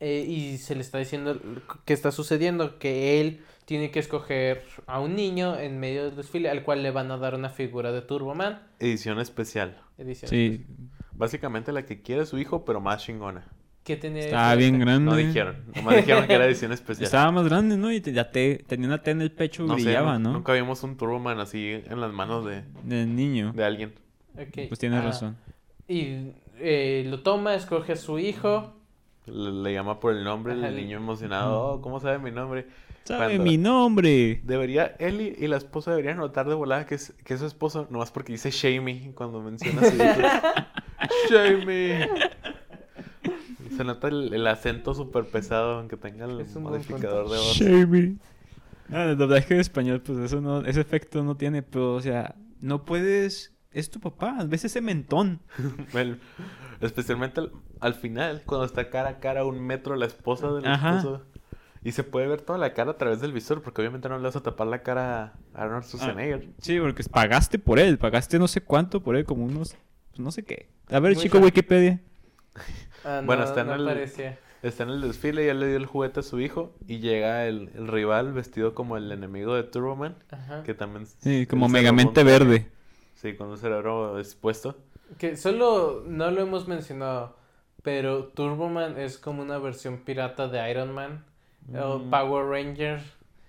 eh, y se le está diciendo que está sucediendo que él tiene que escoger a un niño en medio del desfile al cual le van a dar una figura de Turboman. Edición especial. Edición. Sí, Básicamente la que quiere su hijo, pero más chingona. ¿Qué tiene estaba bien grande. No dijeron. Nomás dijeron que era edición especial. Estaba más grande, ¿no? Y te- la T- tenía una T en el pecho, no brillaba, ¿no? Nunca vimos un Turboman así en las manos de, Del niño. de alguien. Pues tienes ah, razón. Y eh, lo toma, escoge a su hijo. Le, le llama por el nombre, Ajá, el niño emocionado. Oh, ¿cómo sabe mi nombre? ¡Sabe cuando- mi nombre! Debería, él y, y la esposa deberían notar de volada que es, que es su esposo, nomás porque dice Shamey cuando menciona a su hijo. Shamey. Se nota el, el acento súper pesado, aunque tenga el Es un modificador de voz. Shamey. Ah, el doblaje en español, pues eso no, ese efecto no tiene, pero, o sea, no puedes. Es tu papá, ves ese mentón. El- especialmente al, al final, cuando está cara a cara a un metro la esposa del Ajá. esposo. Y se puede ver toda la cara a través del visor, porque obviamente no le vas a tapar la cara a Arnold Schwarzenegger. Sí, porque pagaste por él, pagaste no sé cuánto por él, como unos, pues, no sé qué. A ver, Muy chico raro. Wikipedia. Ah, Bueno, no, está en no el-. Está en el desfile, ya le dio el juguete a su hijo y llega el, el rival vestido como el enemigo de Turboman, Ajá. que también... Sí, como Megamente. Verde. Sí, con un cerebro expuesto. Que solo no lo hemos mencionado, pero Turboman es como una versión pirata de Iron Man o Mm. Power Ranger.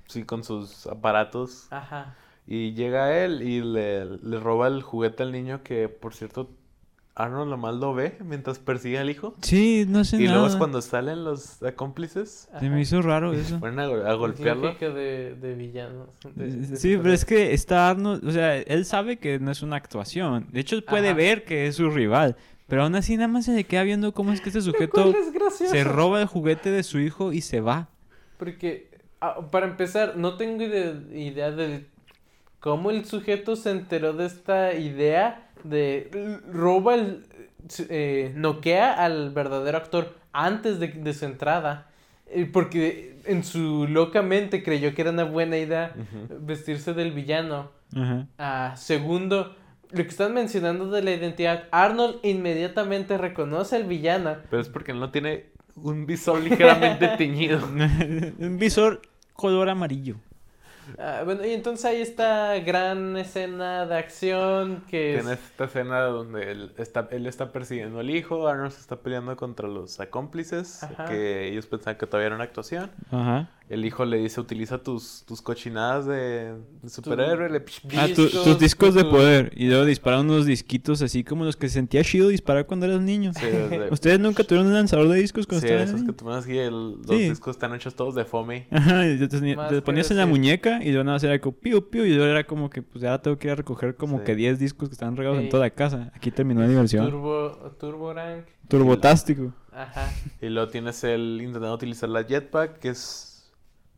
Sí, con sus aparatos. Ajá. Y llega él y le, le roba el juguete al niño que, por cierto, Arnold nomás lo ve mientras persigue al hijo. Sí, no sé Y luego es nada. cuando salen los cómplices, Se me hizo raro eso. ponen a, a golpearlo. De, de villanos. de- de Sí, pero es que está Arnold, o sea, él sabe que no es una actuación. De hecho, puede Ajá. ver que es su rival. Pero aún así, nada más se le queda viendo cómo es que este sujeto se roba el juguete de su hijo y se va. Porque, ah, para empezar, no tengo ide- idea de cómo el sujeto se enteró de esta idea de roba el. eh, noquea al verdadero actor antes de, de su entrada. eh, Porque en su loca mente creyó que era una buena idea vestirse del villano. Ah, segundo, lo que están mencionando de la identidad, Arnold inmediatamente reconoce al villano. Pero es porque él no tiene un visor ligeramente teñido. Un visor color amarillo. Ah, bueno, y entonces hay esta gran escena de acción que es... Tiene esta escena donde él está, él está persiguiendo al hijo, Arnold se está peleando contra los cómplices, Ajá. que ellos pensaban que todavía era una actuación. Ajá. El hijo le dice, utiliza tus, tus cochinadas de, de superhéroe. le- Ah, tu- tus discos de poder. Y luego dispara unos disquitos así como los que sentía chido disparar cuando eras niño. Sí, desde- ¿Ustedes nunca tuvieron un lanzador de discos cuando sí, estaban esos que el- los Sí. discos están hechos todos de fome. Ajá, y te, te ponías en la muñeca y luego nada más era como piu piu y luego era como que pues ya tengo que ir a recoger como Sí. que 10 discos que están regados en toda la casa. Aquí terminó la diversión. Turbo, Turbo Rank. Turbotástico. Ajá. Y luego tienes el intentando utilizar la jetpack, que es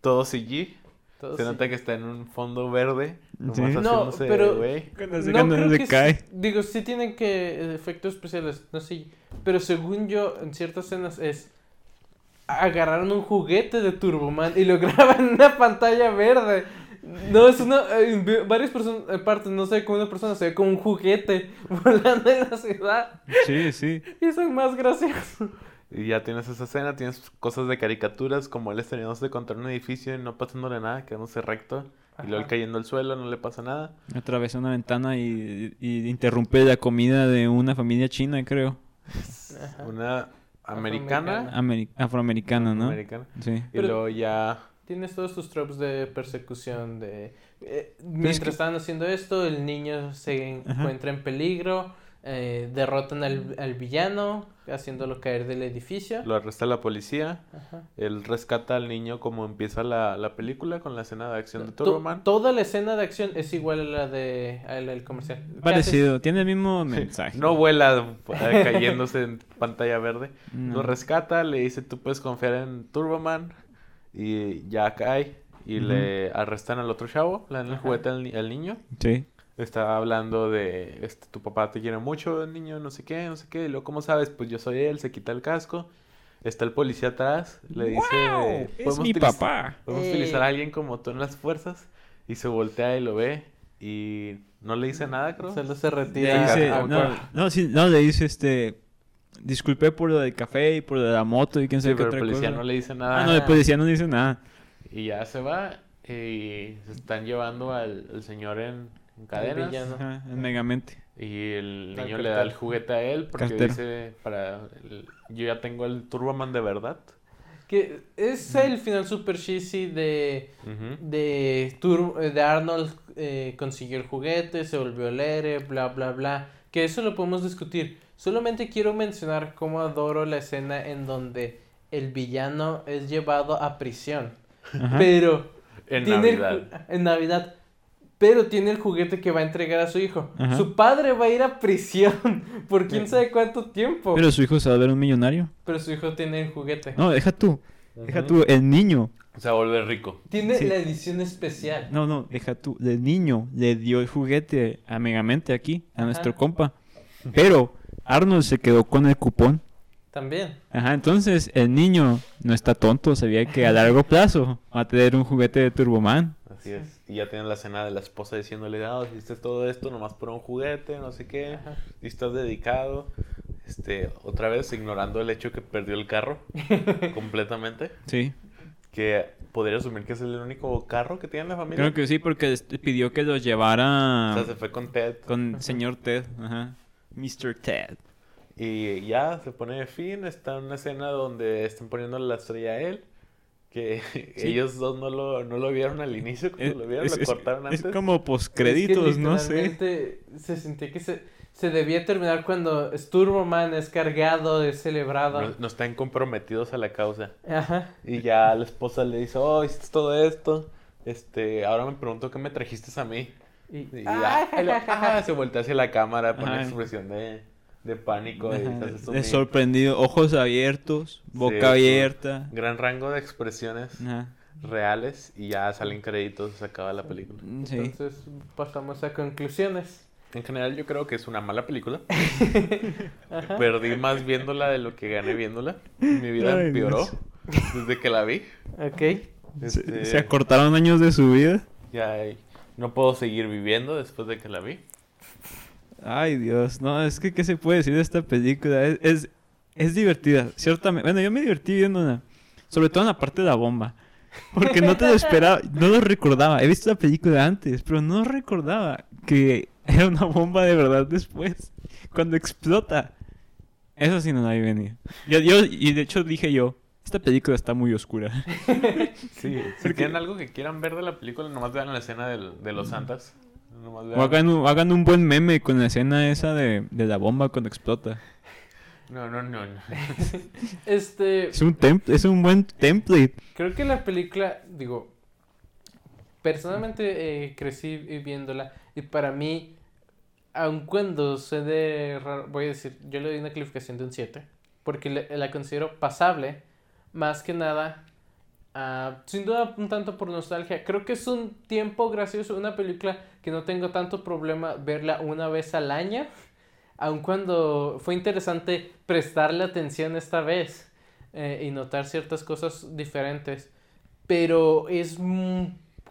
todo CG. todo Se sí. nota que está en un fondo verde. Sí. No, pero- güey. Cuando se, No cuando creo se que cae. digo, sí tienen que eh, efectos especiales, no sé, pero según yo en ciertas escenas es agarraron un juguete de Turboman y lo graban en una pantalla verde. No, es una en vi- varias personas en partes no ve como una persona, se ve como un juguete volando en la ciudad Sí, sí. y son más graciosos. Y ya tienes esa escena, tienes cosas de caricaturas, como él estrenándose contra un edificio y no pasándole nada, quedándose recto. Y luego él cayendo al suelo, no le pasa nada. Atravesó una ventana y, y interrumpe la comida de una familia china, creo. Ajá. Una americana. Ameri- afroamericana, ¿no? Americana. Sí. Y Pero- luego ya. Tienes todos tus tropes de persecución de... eh, es mientras que- están haciendo esto, el niño se Ajá. encuentra en peligro, eh, derrotan al, al villano, haciéndolo caer del edificio. Lo arresta la policía. Ajá. Él rescata al niño como empieza la, la película con la escena de acción de Turboman. toda la escena de acción es igual a la de a la del comercial. ¿Qué Parecido. Tiene el mismo mensaje. No vuela eh, cayéndose en pantalla verde. No. Lo rescata, le dice tú puedes confiar en Turboman. Y ya cae. Y le arrestan al otro chavo, le dan el Ajá. juguete al, al niño. Sí. Está hablando de, este, tu papá te quiere mucho, el niño, no sé qué, no sé qué. Y luego, ¿cómo sabes? Pues yo soy él, se quita el casco. Está el policía atrás, le dice... ¡Wow! Es "¿Podemos mi papá. Podemos Eh. utilizar a alguien como tú en las fuerzas. Y se voltea y lo ve. Y no le dice nada, creo. Solo se Le retira. dice, ah, no, no, sí, no, le dice este. Disculpe por lo del café y por lo de la moto y quién Sí, sabe qué pero el otra policía cosa. no le dice nada. Ah, no, el policía no dice nada. Y ya se va. Y se están llevando al, al señor en, en cadenas. Ajá, en Megamente. Y el niño le da el juguete a él porque Cartero. dice, para el- yo ya tengo el Turboman de verdad. Que es el final super cheesy de de, Tur- de Arnold eh, consiguió el juguete, se volvió el héroe, bla, bla, bla. Que eso lo podemos discutir. Solamente quiero mencionar cómo adoro la escena en donde el villano es llevado a prisión. Ajá. Pero En el Navidad. en Navidad. Pero tiene el juguete que va a entregar a su hijo. Ajá. Su padre va a ir a prisión por quién sabe cuánto tiempo. Pero, Pero su hijo se va a ver un millonario. su hijo tiene el juguete. No, deja tú. Deja tú, el niño. O sea, vuelve rico. Tiene Sí. la edición especial. No, no, deja tú. El niño le dio el juguete a Megamente aquí, a Ajá. nuestro compa. Pero Arnold se quedó con el cupón. También. Ajá, entonces el niño no está tonto, sabía que a largo plazo va a tener un juguete de Turboman. Así es. Y ya tienen la escena de la esposa diciéndole, ah, hiciste todo esto nomás por un juguete, no sé qué. Ajá. Y estás dedicado. Este, otra vez ignorando el hecho que perdió el carro completamente. Sí, Que podría asumir que es el único carro que tiene la familia. creo que sí, porque pidió que lo llevara O sea, se fue con Ted. con señor Ted, ajá. Mr. Ted. Y ya se pone de fin. Está en una escena donde están poniendo la estrella a él. Que ellos dos no lo, no lo vieron al inicio. Cuando Es, lo vieron, es- lo es- cortaron es antes. como postcréditos, Es que no sé. Se sentía que se, se debía terminar cuando Sturboman es cargado, es celebrado. No, no están comprometidos a la causa. Ajá. Y ya la esposa le dice, oh, hiciste todo esto. Este, ahora me pregunto qué me trajiste a mí. Y, Y ¡Ah! ya, ah, se voltea hacia la cámara, pone expresión de, de pánico. Ajá, de sorprendido, ojos abiertos, boca abierta. Gran rango de expresiones Ajá. reales y ya salen créditos se acaba la película. Sí. Entonces pasamos a conclusiones. En general yo creo que es una mala película. Perdí más viéndola de lo que gané viéndola. Mi vida Ay, empeoró Dios. desde que la vi. Ok. Se, Este, se acortaron años de su vida. ya no puedo seguir viviendo después de que la vi. Ay, Dios. No, es que, ¿qué se puede decir de esta película? Es, es, es divertida, ciertamente. Bueno, yo me divertí viéndola. Sobre todo en la parte de la bomba. Porque no te lo esperaba, no lo recordaba. He visto la película antes, pero no recordaba que era una bomba de verdad después. Cuando explota. Eso sí no la había venido. Yo, yo, y de hecho dije yo, esta película está muy oscura. Sí, si tienen algo que quieran ver de la película, nomás vean la escena del- de los santas. O hagan un, hagan un buen meme con la escena esa de, de la bomba cuando explota. No, no, no, no. Este, Es un, tem- es un buen template. creo que la película, digo, personalmente eh, crecí viéndola y para mí, aun cuando se de raro, voy a decir, yo le doy una calificación de un 7, porque le- la considero pasable, más que nada, ah, sin duda un tanto por nostalgia. Creo que es un tiempo gracioso, una película que no tengo tanto problema verla una vez al año, aun cuando fue interesante prestarle atención esta vez eh, y notar ciertas cosas diferentes. Pero es, mm,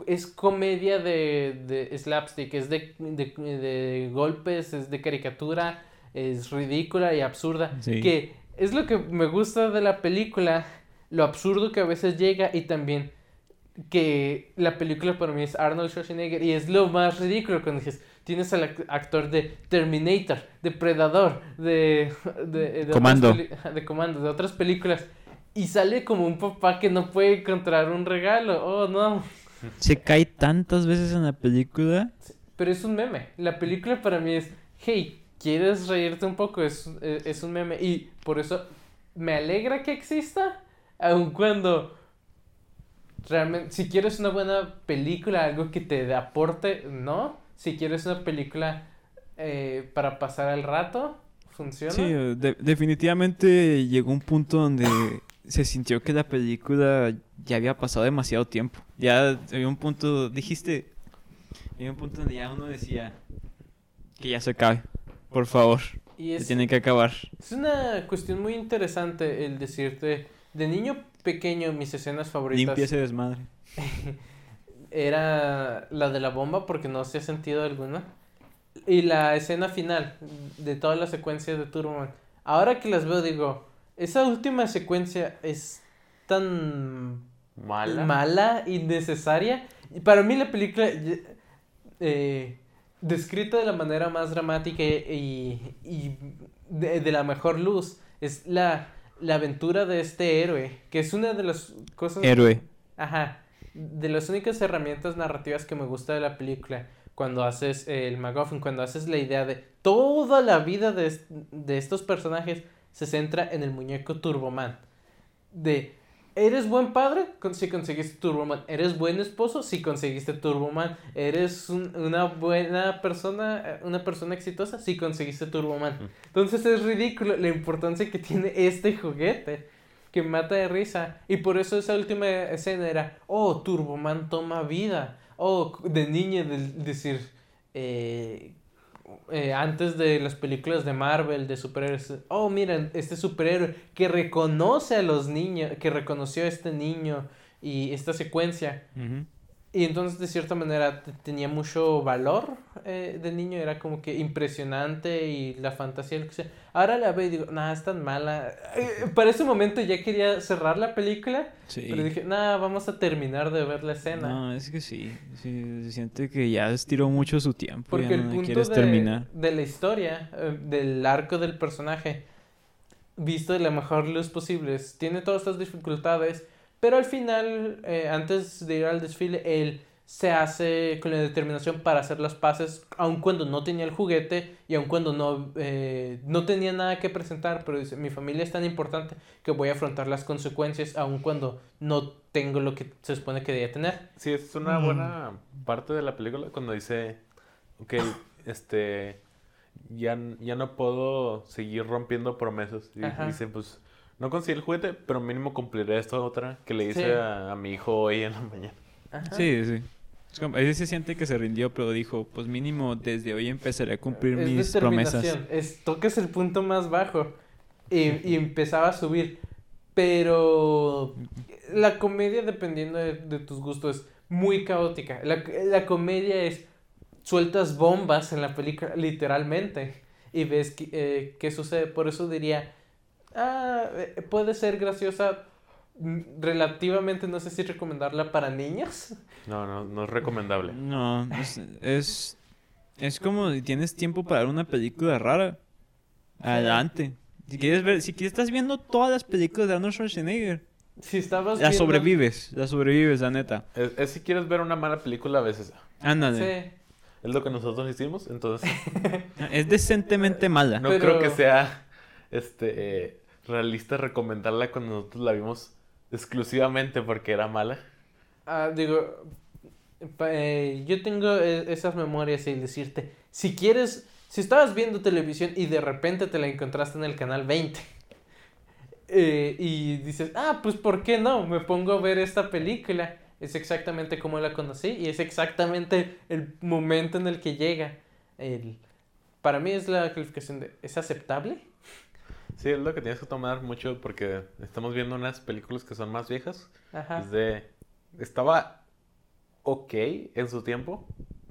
es comedia de, de slapstick, es de, de, de golpes, es de caricatura, es ridícula y absurda. Sí. Que es lo que me gusta de la película, lo absurdo que a veces llega y también que la película para mí es Arnold Schwarzenegger y es lo más ridículo cuando dices, tienes al act- actor de Terminator, de Predador, de, de, de Comando. de Comando, de otras películas y sale como un papá que no puede encontrar un regalo, oh no, Se cae tantas veces en la película. pero es un meme, la película para mí es, hey, ¿quieres reírte un poco? Es, es, es un meme y por eso me alegra que exista, aun cuando realmente, si quieres una buena película, algo que te aporte, no. Si quieres una película eh, para pasar el rato, funciona. Sí, eh, de- definitivamente llegó un punto donde se sintió que la película ya había pasado demasiado tiempo. Ya había un punto, dijiste, había un punto donde ya uno decía que ya se acabe, por favor, y se tiene que acabar. es una cuestión muy interesante el decirte, de niño pequeño, mis escenas favoritas Limpia ese desmadre. era la de la bomba porque no hacía sentido alguna. Y la escena final de toda la secuencia de Turboman. Ahora que las veo digo, esa última secuencia es tan Mala. mala, innecesaria. Y para mí la película, eh, descrita de la manera más dramática y, y de, de la mejor luz, es la, la aventura de este héroe, que es una de las cosas... Héroe. Ajá. De las únicas herramientas narrativas que me gusta de la película, cuando haces eh, el MacGuffin, cuando haces la idea de toda la vida de, de estos personajes, se centra en el muñeco Turboman. De, ¿eres buen padre? Si conseguiste Turboman. ¿Eres buen esposo? Si conseguiste Turboman. ¿Eres un- una buena persona? eh, ¿Una persona exitosa? Si conseguiste Turboman. Entonces es ridículo la importancia que tiene este juguete que mata de risa. Y por eso esa última escena era, oh, Turboman toma vida. Oh, de niño del- decir, eh, eh, antes de las películas de Marvel, de superhéroes, oh, miren, este superhéroe que reconoce a los niños, que reconoció a este niño y esta secuencia. Y entonces, de cierta manera, te- tenía mucho valor eh, de niño, era como que impresionante y la fantasía, lo que sea. Ahora la veo y digo, nada, es tan mala. Eh, para ese momento ya quería cerrar la película, Sí. pero dije, nada, vamos a terminar de ver la escena. No, es que sí, sí, se siente que ya estiró mucho su tiempo, Porque ya el no punto quieres de, terminar. de la historia, eh, del arco del personaje, visto de la mejor luz posible, es- tiene todas estas dificultades, pero al final, eh, antes de ir al desfile, él se hace con la determinación para hacer las paces, aun cuando no tenía el juguete y aun cuando no, eh, no tenía nada que presentar, pero dice, mi familia es tan importante que voy a afrontar las consecuencias aun cuando no tengo lo que se supone que debía tener. Sí, es una Mm. buena parte de la película cuando dice, ok, este, ya, ya no puedo seguir rompiendo promesas. Y Ajá. dice, pues, no conseguí el juguete, pero mínimo cumpliré esta otra que le hice Sí. a, a mi hijo hoy en la mañana. Ajá. Sí, sí. Es como- veces se siente que se rindió, pero dijo, pues mínimo desde hoy empezaré a cumplir Es mis promesas. Es, tocas el punto más bajo y, y empezaba a subir. Pero la comedia, dependiendo de, de tus gustos, es muy caótica. La, la comedia es sueltas bombas en la película, literalmente. Y ves que- eh, qué sucede. Por eso diría, ah, eh, puede ser graciosa mm, relativamente, no sé si recomendarla para niños. No, no, no es recomendable. No, es, es, es como si tienes tiempo para ver una película rara. Adelante. Si quieres ver, si quieres, estás viendo todas las películas de Arnold Schwarzenegger, Si estabas la viendo- sobrevives, la sobrevives, la neta. Es, es si quieres ver una mala película, a veces Ándale. Sí. es lo que nosotros hicimos, entonces Es decentemente mala. no Pero- creo que sea este eh, realista recomendarla cuando nosotros la vimos exclusivamente porque era mala. Ah, digo, eh, yo tengo eh, esas memorias y decirte, si quieres, si estabas viendo televisión y de repente te la encontraste en el canal 20 eh, y dices, ah, pues ¿por qué no? Me pongo a ver esta película. Es exactamente como la conocí y es exactamente el momento en el que llega. El, para mí es la calificación de, ¿es aceptable? Sí, es lo que tienes que tomar mucho porque estamos viendo unas películas que son más viejas. Ajá. Es de... Estaba ok en su tiempo,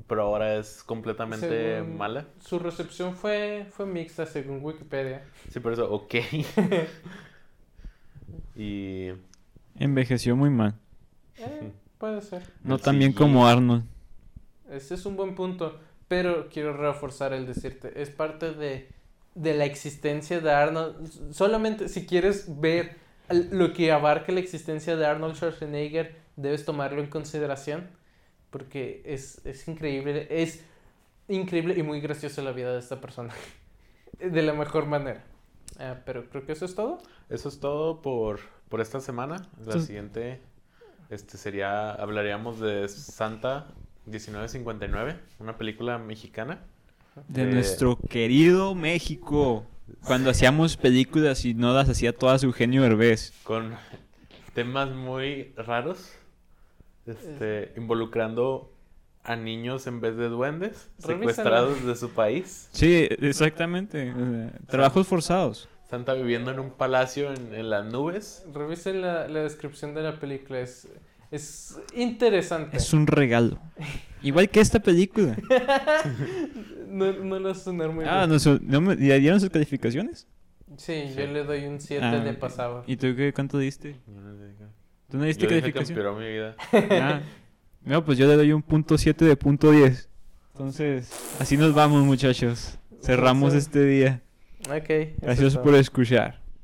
pero ahora es completamente Según- mala. Su recepción fue, fue mixta según Wikipedia. Sí, por eso, ok. y... Envejeció muy mal. Eh, puede ser. No tan bien como Arnold. Ese es un buen punto, pero quiero reforzar el decirte, es parte de, de la existencia de Arnold. Solamente si quieres ver lo que abarca la existencia de Arnold Schwarzenegger, debes tomarlo en consideración, porque es, es increíble, es increíble y muy graciosa la vida de esta persona, de la mejor manera. Ah, pero creo que eso es todo. Eso es todo por, por esta semana. La siguiente este sería, hablaríamos de Santa 1959, una película mexicana. De Eh, nuestro querido México. Cuando hacíamos películas y no las hacía todas Eugenio Herbés. con temas muy raros, este, involucrando a niños en vez de duendes, secuestrados de su país. Sí, exactamente. trabajos forzados. Santa viviendo en un palacio en, en las nubes. Revisen la, la descripción de la película, es, es interesante. Es un regalo. Igual que esta película. No, no lo sonar muy Ah, bien. no, su- ¿no me- ¿ya dieron sus calificaciones? Sí, yo le doy un 7 Ah, de pasado. ¿Y tú qué, cuánto diste? ¿Tú no diste Yo dije que calificación? empeoró mi vida. Ah, no, pues yo le doy un punto 7 de punto 10. Entonces, así nos vamos, muchachos. Cerramos este día. Ok. Gracias por escuchar.